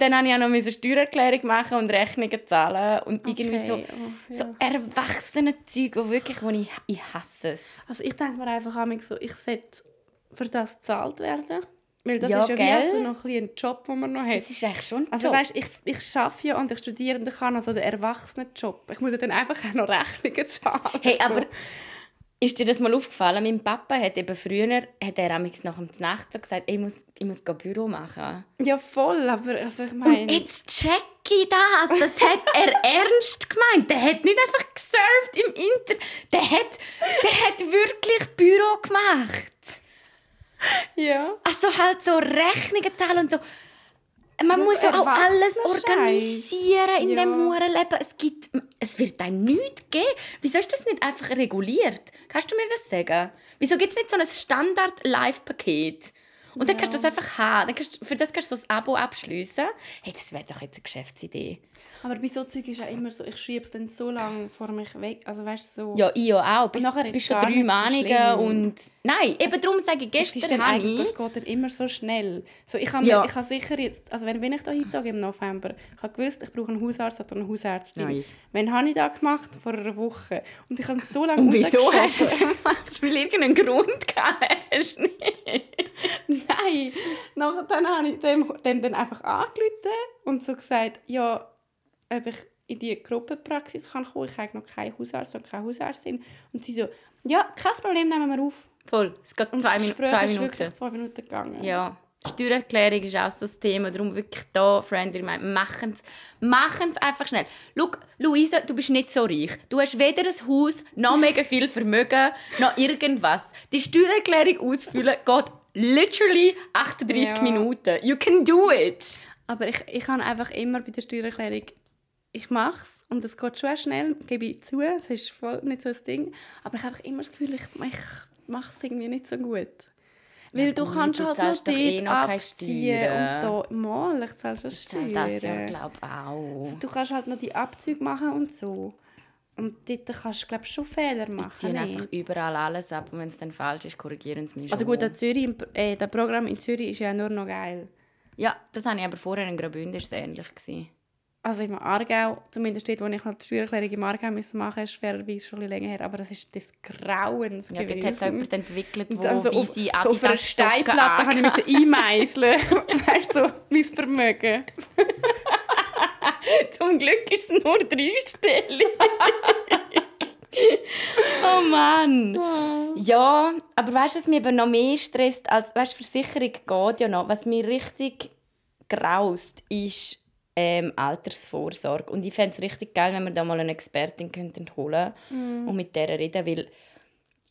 [SPEAKER 1] Und dann musste ich auch noch eine Steuererklärung machen und Rechnungen zahlen. Und irgendwie so,
[SPEAKER 2] Okay, oh,
[SPEAKER 1] so
[SPEAKER 2] ja.
[SPEAKER 1] erwachsene Zeug, wo wirklich, wo ich, ich hasse es.
[SPEAKER 2] Also ich denke mir einfach manchmal so, ich sollte für das gezahlt werden. Weil das
[SPEAKER 1] Ja,
[SPEAKER 2] ist ja
[SPEAKER 1] gell?
[SPEAKER 2] wie so noch ein, ein Job, den man noch hat.
[SPEAKER 1] Das ist eigentlich schon ein
[SPEAKER 2] also
[SPEAKER 1] Job.
[SPEAKER 2] weißt, ich, ich arbeite ja und ich studiere und ich habe also den Erwachsenenjob. Ich muss dann einfach auch noch Rechnungen zahlen.
[SPEAKER 1] Hey, aber ist dir das mal aufgefallen? Mein Papa hat eben früher, hat er nach dem Nacht so gesagt, ich muss, ich muss go Büro machen.
[SPEAKER 2] Ja, voll, aber also ich meine...
[SPEAKER 1] Und jetzt check ich das. Das hat er ernst gemeint. Der hat nicht einfach gesurft im Inter. Der hat, der hat wirklich Büro gemacht.
[SPEAKER 2] Ja.
[SPEAKER 1] Also halt so Rechnungen zahlen und so. Man
[SPEAKER 2] Das
[SPEAKER 1] muss ja auch alles organisieren in
[SPEAKER 2] Ja.
[SPEAKER 1] dem Hurenleben. Es gibt, es wird einem nichts geben. Wieso ist das nicht einfach reguliert? Kannst du mir das sagen? Wieso gibt es nicht so ein Standard-Live-Paket? Und dann kannst du das einfach haben. Dann kannst, für das kannst du so ein Abo abschließen. Hey, das wäre doch jetzt eine Geschäftsidee.
[SPEAKER 2] Aber bei so Zeug ist ja immer so, ich schiebe es dann so lange vor mich weg. Also weißt du, so...
[SPEAKER 1] Ja, ich ja auch. Bis,
[SPEAKER 2] nachher ist
[SPEAKER 1] bis
[SPEAKER 2] es
[SPEAKER 1] schon drei
[SPEAKER 2] nicht so
[SPEAKER 1] und... Nein, eben darum sage ich,
[SPEAKER 2] Es
[SPEAKER 1] gestern habe ich...
[SPEAKER 2] es geht dann immer so schnell. So, ich habe
[SPEAKER 1] Ja.
[SPEAKER 2] ich habe sicher jetzt, also wenn, wenn ich da hinzog im November, ich habe gewusst, ich brauche einen Hausarzt oder eine Hausärztin.
[SPEAKER 1] Nein.
[SPEAKER 2] Wann habe ich das gemacht? Vor einer Woche. Und ich habe es so lange
[SPEAKER 1] Und wieso hast du es gemacht? Weil irgendeinen Grund hast. nicht?
[SPEAKER 2] Nein. Nachher dann habe ich dem, dem dann einfach angerufen und so gesagt, ja, ob ich in die Gruppenpraxis kann kommen. Ich habe noch keinen Hausarzt und keine Hausärztin. Und sie so, ja, kein Problem, nehmen wir auf.
[SPEAKER 1] Voll, es geht
[SPEAKER 2] Und
[SPEAKER 1] zwei, Minu zwei Minuten.
[SPEAKER 2] zwei Minuten gegangen.
[SPEAKER 1] Ja. Steuererklärung ist auch so das Thema. Darum wirklich da, Friendly, machen es einfach schnell. Schau, Luisa, du bist nicht so reich. Du hast weder ein Haus, noch mega viel Vermögen, noch irgendwas. Die Steuererklärung ausfüllen geht literally 38
[SPEAKER 2] Ja.
[SPEAKER 1] Minuten. You can do it.
[SPEAKER 2] Aber ich, ich habe einfach immer bei der Steuererklärung, ich mache es und es geht schon schnell, gebe ich zu, es ist voll nicht so ein Ding. Aber ich habe einfach immer das Gefühl, ich, ich mache es irgendwie nicht so gut. Weil du
[SPEAKER 1] gut,
[SPEAKER 2] kannst
[SPEAKER 1] du
[SPEAKER 2] halt nur
[SPEAKER 1] doch
[SPEAKER 2] dort
[SPEAKER 1] eh
[SPEAKER 2] abziehen und da, mal, ich zahle schon Steuern.
[SPEAKER 1] Das ja, glaube ich, auch.
[SPEAKER 2] Du kannst halt noch die Abzüge machen und so. Und dort kannst du, glaube schon Fehler machen.
[SPEAKER 1] Ich ziehe
[SPEAKER 2] nicht?
[SPEAKER 1] einfach überall alles ab und wenn es dann falsch ist, korrigieren sie mich
[SPEAKER 2] Also
[SPEAKER 1] schon.
[SPEAKER 2] gut, das, Zürich, äh, das Programm in Zürich ist ja nur noch geil.
[SPEAKER 1] Ja, das habe ich aber vorher in Graubünden es ähnlich. Gewesen.
[SPEAKER 2] Also im Aargau, zumindest dort, wo ich noch die Steuererklärung im Aargau müssen machen musste, ist fairerweise schon ein länger her, aber das ist des Grauens
[SPEAKER 1] Ja, dort hat es jemand entwickelt, wo
[SPEAKER 2] dann so auf, so auf einer Steinplatte habe ich müssen einmeißeln. weißt du, so mein Vermögen.
[SPEAKER 1] Zum Glück ist es nur dreistellig. oh Mann. Ja, aber weißt du, was mich eben noch mehr stresst, als weißt, du, Versicherung geht ja noch. Was mir richtig graust, ist ähm, Altersvorsorge. Und ich fände es richtig geil, wenn wir da mal eine Expertin könnten holen und mit der reden, weil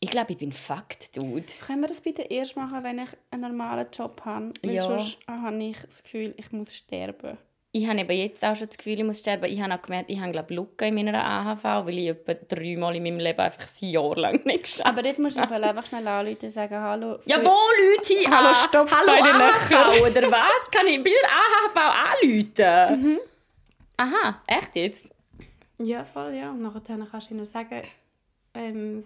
[SPEAKER 1] ich glaube, ich bin fucked, dude.
[SPEAKER 2] Können wir das bitte erst machen, wenn ich einen normalen Job habe? Weil
[SPEAKER 1] Ja.
[SPEAKER 2] sonst habe ich das Gefühl, ich muss sterben.
[SPEAKER 1] Ich habe eben jetzt auch schon das Gefühl, ich muss sterben. Ich habe auch gemerkt, ich habe glaube Lücken in meiner AHV, weil ich etwa dreimal in meinem Leben einfach ein Jahr lang nicht geschafft
[SPEAKER 2] Aber dort musst du einfach schnell anrufen und sagen, hallo.
[SPEAKER 1] Ja, wo Leute hin?
[SPEAKER 2] Hallo,
[SPEAKER 1] Ah,
[SPEAKER 2] stopp
[SPEAKER 1] Hallo
[SPEAKER 2] bei den
[SPEAKER 1] AHV, oder was? Kann ich bei der AHV anrufen?
[SPEAKER 2] Mhm.
[SPEAKER 1] Aha, echt jetzt?
[SPEAKER 2] Ja, voll, ja. Und nachher kannst du ihnen sagen, ähm,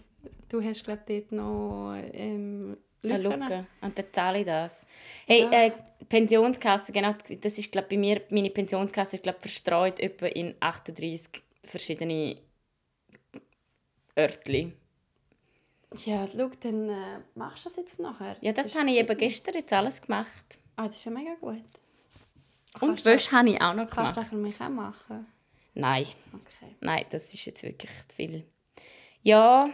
[SPEAKER 2] du hast, glaube ich, dort noch ähm, Lücken.
[SPEAKER 1] Lücke. Und dann zahle ich das. Hey, äh, Pensionskasse, genau, das ist glaube bei mir, meine Pensionskasse ist glaube verstreut etwa in 38 verschiedene Örtli.
[SPEAKER 2] Ja, schau, dann äh, machst du das jetzt nachher.
[SPEAKER 1] Ja, das
[SPEAKER 2] ist
[SPEAKER 1] habe ich eben gestern jetzt alles gemacht.
[SPEAKER 2] Ah, das ist ja mega gut.
[SPEAKER 1] Und
[SPEAKER 2] Kannst
[SPEAKER 1] Wäsche habe ich auch noch
[SPEAKER 2] Kannst du
[SPEAKER 1] gemacht.
[SPEAKER 2] das für mich auch machen?
[SPEAKER 1] Nein,
[SPEAKER 2] Okay.
[SPEAKER 1] nein, das ist jetzt wirklich zu viel. Ja,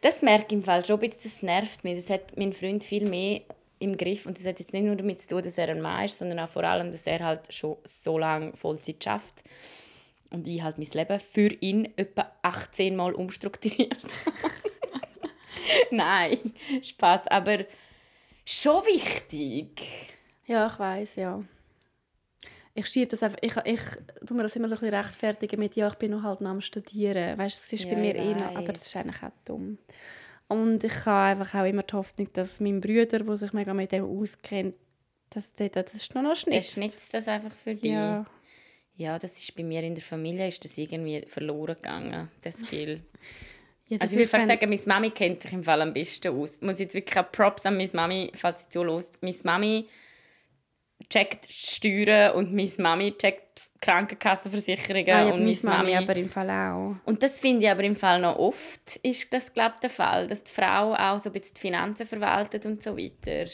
[SPEAKER 1] das merke ich im Fall schon ein bisschen, das nervt mich. Das hat mein Freund viel mehr im Griff und das hat jetzt nicht nur damit zu tun, dass er ein Mann ist, sondern auch vor allem, dass er halt schon so lange Vollzeit schafft und ich halt mein Leben für ihn etwa 18 Mal umstrukturiert. Nein, Spaß, aber schon wichtig.
[SPEAKER 2] Ja, ich weiß ja. Ich schiebe das einfach, ich, ich tu mir das immer so ein bisschen rechtfertigen mit, ja, ich bin noch halt noch am Studieren. Weißt du, das ist
[SPEAKER 1] Ja,
[SPEAKER 2] bei mir eh noch, aber das ist eigentlich auch dumm. Und ich habe einfach auch immer die Hoffnung, dass mein Bruder, der sich mega mit dem auskennt, dass der das ist nur noch
[SPEAKER 1] Der
[SPEAKER 2] schnitzt.
[SPEAKER 1] schnitzt das einfach für dich.
[SPEAKER 2] Ja.
[SPEAKER 1] Ja, das ist bei mir in der Familie ist das irgendwie verloren gegangen, das Skill.
[SPEAKER 2] Ja,
[SPEAKER 1] Also ich würde fast sagen, meine Mami kennt sich im Fall am besten aus. Ich muss jetzt wirklich Props an meine Mami, falls sie zulässt. Meine Mami checkt Steuern und meine Mami checkt Krankenkassenversicherungen
[SPEAKER 2] Ah, ja,
[SPEAKER 1] und
[SPEAKER 2] meine Mami
[SPEAKER 1] Mami...
[SPEAKER 2] aber im Fall auch.
[SPEAKER 1] Und das finde ich aber im Fall noch oft, ist das, glaube ich, der Fall, dass die Frau auch so ein bisschen die Finanzen verwaltet und so weiter.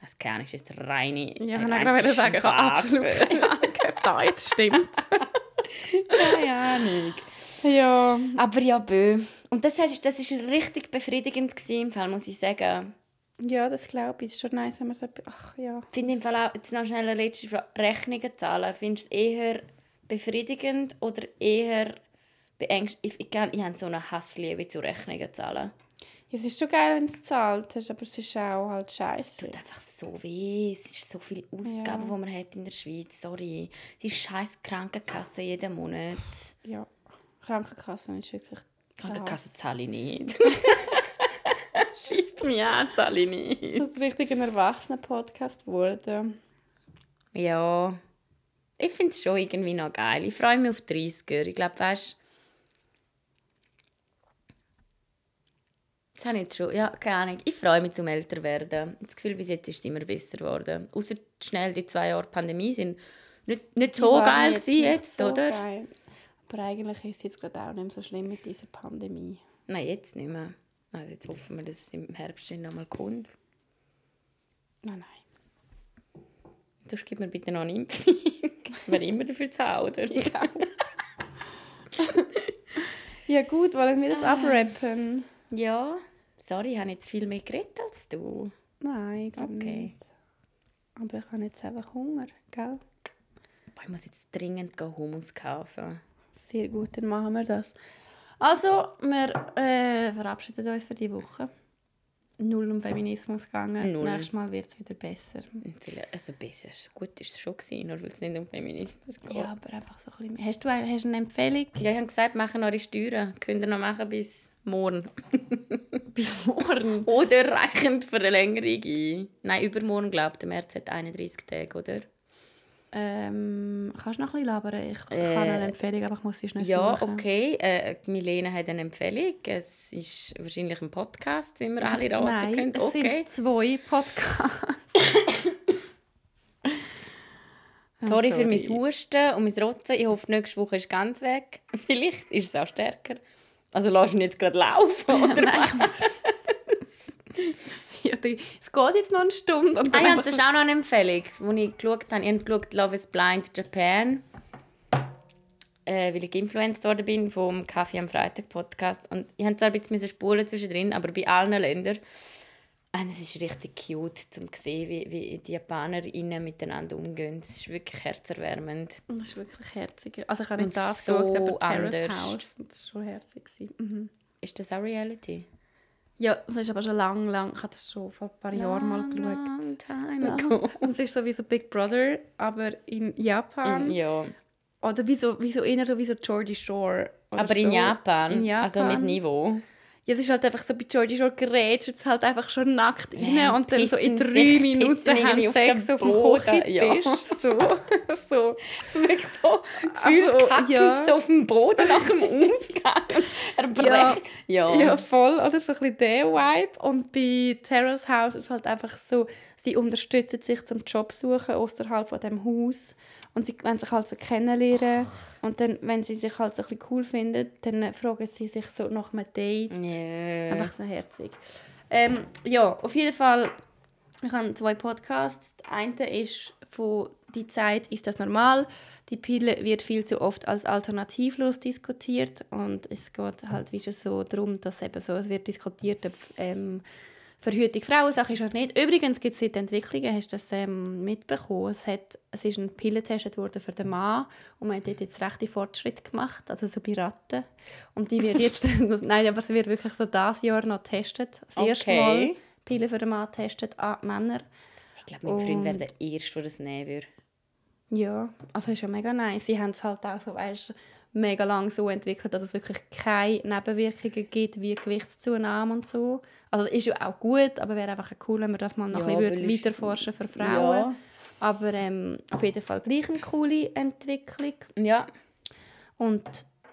[SPEAKER 1] Das keine Ahnung, ist jetzt reine...
[SPEAKER 2] Ja, ich wollte sagen, ich habe absolut keine Ahnung, ob das jetzt stimmt.
[SPEAKER 1] Keine Ahnung.
[SPEAKER 2] ja.
[SPEAKER 1] Aber ja, bö. Und das, heißt, das ist richtig befriedigend gewesen, im Fall, muss ich sagen.
[SPEAKER 2] Ja, das glaube ich. Es ist schon nice, wenn man so... Ach ja.
[SPEAKER 1] Ich finde im Fall auch, jetzt noch schnell eine letzte Frage, Rechnungen zahlen. Findest du es eher befriedigend oder eher beängstigend? Ich, ich, ich habe so eine Hassliebe zu Rechnungen zahlen.
[SPEAKER 2] Ja, Es ist schon geil, wenn du es gezahlt hast, aber es ist auch halt scheiße.
[SPEAKER 1] tut einfach so weh. Es ist so viel Ausgaben,
[SPEAKER 2] Ja.
[SPEAKER 1] die man hat in der Schweiz. Sorry. Die scheiß Krankenkasse jeden Monat.
[SPEAKER 2] Ja. Krankenkasse ist wirklich...
[SPEAKER 1] Krankenkasse zahle ich nicht. Schießt mich an, nicht.
[SPEAKER 2] Das ist richtig ein Erwachsenen-Podcast geworden.
[SPEAKER 1] Ja. Ich finde es schon irgendwie noch geil. Ich freue mich auf die 30er. Ich glaube, weißt Das habe ich jetzt schon. Ja, keine Ahnung. Ich freue mich zum älter werden. Das Gefühl, bis jetzt ist es immer besser geworden. Außer schnell die zwei Jahre Pandemie sind nicht, nicht so geil
[SPEAKER 2] jetzt
[SPEAKER 1] jetzt,
[SPEAKER 2] so
[SPEAKER 1] oder?
[SPEAKER 2] Geil. Aber eigentlich ist es jetzt gerade auch nicht mehr so schlimm mit dieser Pandemie.
[SPEAKER 1] Nein, jetzt nicht mehr. Also jetzt hoffen wir, dass es im Herbst noch mal kommt.
[SPEAKER 2] Nein, nein.
[SPEAKER 1] Sonst gib mir bitte noch eine Impfung. Ich wäre immer dafür haben, oder?
[SPEAKER 2] Ja gut, wollen wir
[SPEAKER 1] Ah.
[SPEAKER 2] das abrappen?
[SPEAKER 1] Ja. Sorry, ich habe jetzt viel mehr geredet als du.
[SPEAKER 2] Nein, ich glaube
[SPEAKER 1] Okay.
[SPEAKER 2] nicht. Aber ich habe jetzt einfach Hunger, gell?
[SPEAKER 1] Boah, Ich muss jetzt dringend Hummus kaufen.
[SPEAKER 2] Sehr gut, dann machen wir das. Also, wir äh, verabschieden uns für die Woche. Null um Feminismus gegangen.
[SPEAKER 1] Null.
[SPEAKER 2] Nächstes Mal wird es wieder besser.
[SPEAKER 1] Also besser, gut ist es schon gewesen, nur weil es nicht um Feminismus geht.
[SPEAKER 2] Ja, aber einfach so ein bisschen. Hast du ein- hast du eine Empfehlung?
[SPEAKER 1] Ja, ich habe gesagt, machen eure Steuern. Könnt ihr noch machen bis morgen.
[SPEAKER 2] Bis morgen.
[SPEAKER 1] Oder reichen die Verlängerung ein? Nein, übermorgen, glaube ich. Der März hat 31 Tage, oder?
[SPEAKER 2] Ähm, kannst du noch ein bisschen labern? Ich
[SPEAKER 1] Äh,
[SPEAKER 2] kann eine Empfehlung, aber ich muss sie schnell
[SPEAKER 1] Ja,
[SPEAKER 2] suchen.
[SPEAKER 1] okay. Äh, Milena hat eine Empfehlung. Es ist wahrscheinlich ein Podcast, wie wir alle raten
[SPEAKER 2] Nein,
[SPEAKER 1] können.
[SPEAKER 2] es
[SPEAKER 1] Okay.
[SPEAKER 2] sind zwei Podcasts.
[SPEAKER 1] Sorry, für mein. Husten und mein Rotzen. Ich hoffe, nächste Woche ist es ganz weg. Vielleicht ist es auch stärker. Also lass ihn jetzt gerade laufen, oder?
[SPEAKER 2] Nein, ich es geht jetzt noch eine Stunde. Und
[SPEAKER 1] Ah, ja, das ist auch noch eine Empfehlung, die ich geschaut habe. Ich habe geschaut Love is Blind Japan. Äh, weil ich influenced worden bin vom Kaffee am Freitag Podcast. Und ich musste zwar ein bisschen spulen zwischendrin, aber bei allen Ländern. Und es ist richtig cute, um zu sehen, wie, wie die JapanerInnen miteinander umgehen. Es ist wirklich herzerwärmend.
[SPEAKER 2] Das ist wirklich herzig. Also ich habe nicht
[SPEAKER 1] Und
[SPEAKER 2] das
[SPEAKER 1] so
[SPEAKER 2] geschaut, aber Terrace
[SPEAKER 1] anders.
[SPEAKER 2] House. Das war schon herzig. Mhm.
[SPEAKER 1] Ist das auch Reality?
[SPEAKER 2] Ja, das ist aber schon lang, lang. Ich habe das schon vor ein paar Jahren mal geschaut.
[SPEAKER 1] Long time ago.
[SPEAKER 2] Und es ist so wie so Big Brother, aber in Japan.
[SPEAKER 1] Ja.
[SPEAKER 2] Oder wie so, wie so eher so wie so Geordie Shore.
[SPEAKER 1] Aber in
[SPEAKER 2] so.
[SPEAKER 1] Japan,
[SPEAKER 2] In Japan.
[SPEAKER 1] also mit Niveau.
[SPEAKER 2] Ja, es ist halt einfach so, bei Geordie Shore gerätst du jetzt halt einfach schon nackt rein
[SPEAKER 1] Ja,
[SPEAKER 2] und dann so in drei
[SPEAKER 1] sich-
[SPEAKER 2] Minuten haben
[SPEAKER 1] auf
[SPEAKER 2] Sex
[SPEAKER 1] den
[SPEAKER 2] auf dem
[SPEAKER 1] Boden,
[SPEAKER 2] Küchentisch.
[SPEAKER 1] ja.
[SPEAKER 2] So. so.
[SPEAKER 1] Wirklich so gefühlt
[SPEAKER 2] Also,
[SPEAKER 1] kacken
[SPEAKER 2] ja.
[SPEAKER 1] so auf dem Boden nach dem Ausgang. Er brecht. Ja.
[SPEAKER 2] Ja, voll. Oder so ein bisschen der Vibe. Und bei Terrace House ist halt einfach so, sie unterstützen sich zum Job suchen außerhalb von dem Haus. Und sie wollen sich halt so kennenlernen. Und dann, wenn sie sich halt so ein bisschen cool finden, dann fragen sie sich so nach einem Date.
[SPEAKER 1] Ja.
[SPEAKER 2] Einfach so herzig. Ähm, ja, auf jeden Fall, ich habe zwei Podcasts. Der eine ist von «Die Zeit, ist das normal?» Die Pille wird viel zu oft als alternativlos diskutiert und es geht halt wie schon so darum, dass eben so, es wird diskutiert, ob ähm, Verhütung Frauensache ist oder nicht. Übrigens gibt es seit Entwicklungen, hast du das ähm, mitbekommen, es, hat, es ist ein Pille getestet worden für den Mann und man hat dort jetzt rechte Fortschritte gemacht, also so bei Ratten. Und die wird jetzt, nein, aber sie wird wirklich so dieses Jahr noch getestet. Das erste
[SPEAKER 1] Okay.
[SPEAKER 2] Mal Pille für den Mann getestet an Männer.
[SPEAKER 1] Ich glaube, mein Freund wäre
[SPEAKER 2] Und-
[SPEAKER 1] der Erste, der das nehmen würde.
[SPEAKER 2] Ja, also ist ja mega nice. Sie haben es halt auch so, weißt, mega lang so entwickelt, dass es wirklich keine Nebenwirkungen gibt, wie Gewichtszunahme und so. Also ist ja auch gut, aber wäre einfach cool, wenn wir das mal noch
[SPEAKER 1] Ja,
[SPEAKER 2] ein bisschen weiterforschen für Frauen.
[SPEAKER 1] Ja.
[SPEAKER 2] Aber ähm, auf jeden Fall gleich eine coole Entwicklung.
[SPEAKER 1] Ja.
[SPEAKER 2] Und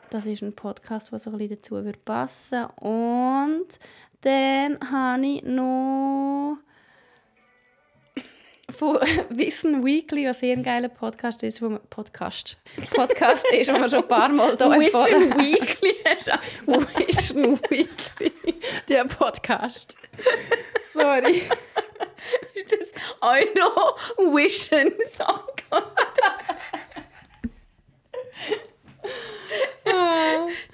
[SPEAKER 2] das ist ein Podcast, der so ein bisschen dazu passen Und dann habe ich noch von Wissen Weekly, was sehr ein geiler Podcast ist, wo man, Podcast, Podcast ist, wo man schon ein paar Mal da
[SPEAKER 1] Wisdom Weekly hast.
[SPEAKER 2] Vision Weekly, der Podcast. Sorry.
[SPEAKER 1] Ist das Euro Vision Song?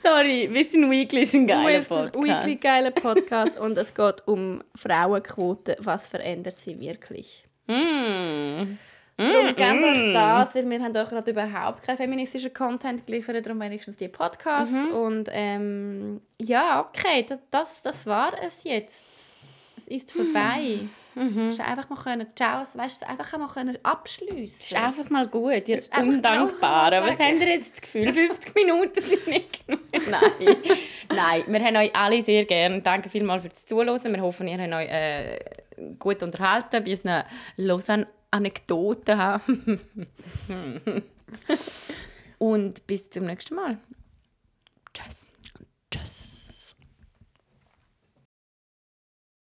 [SPEAKER 1] Sorry, Wissen Weekly ist ein geiler
[SPEAKER 2] Wisdom
[SPEAKER 1] Podcast.
[SPEAKER 2] Weekly, geiler Podcast. Und es geht um Frauenquote. Was verändert sie wirklich?
[SPEAKER 1] Mm.
[SPEAKER 2] Darum gebt euch das, weil wir haben euch gerade überhaupt keinen feministischen Content geliefert, darum wenigstens die Podcasts. Und ähm, ja, okay, das, das, war es jetzt. Es ist vorbei. Mhm. Du einfach mal können, ciao, weißt du, einfach mal können abschliessen.
[SPEAKER 1] Das ist einfach mal gut, jetzt undankbar. Aber was habt ihr jetzt das Gefühl, 50 Minuten sind nicht genug? Nein. Nein, wir haben euch alle sehr gerne. Danke vielmals fürs Zuhören. Wir hoffen, ihr habt euch äh, gut unterhalten bei unseren losen Anekdoten. Und bis zum nächsten Mal.
[SPEAKER 2] Tschüss.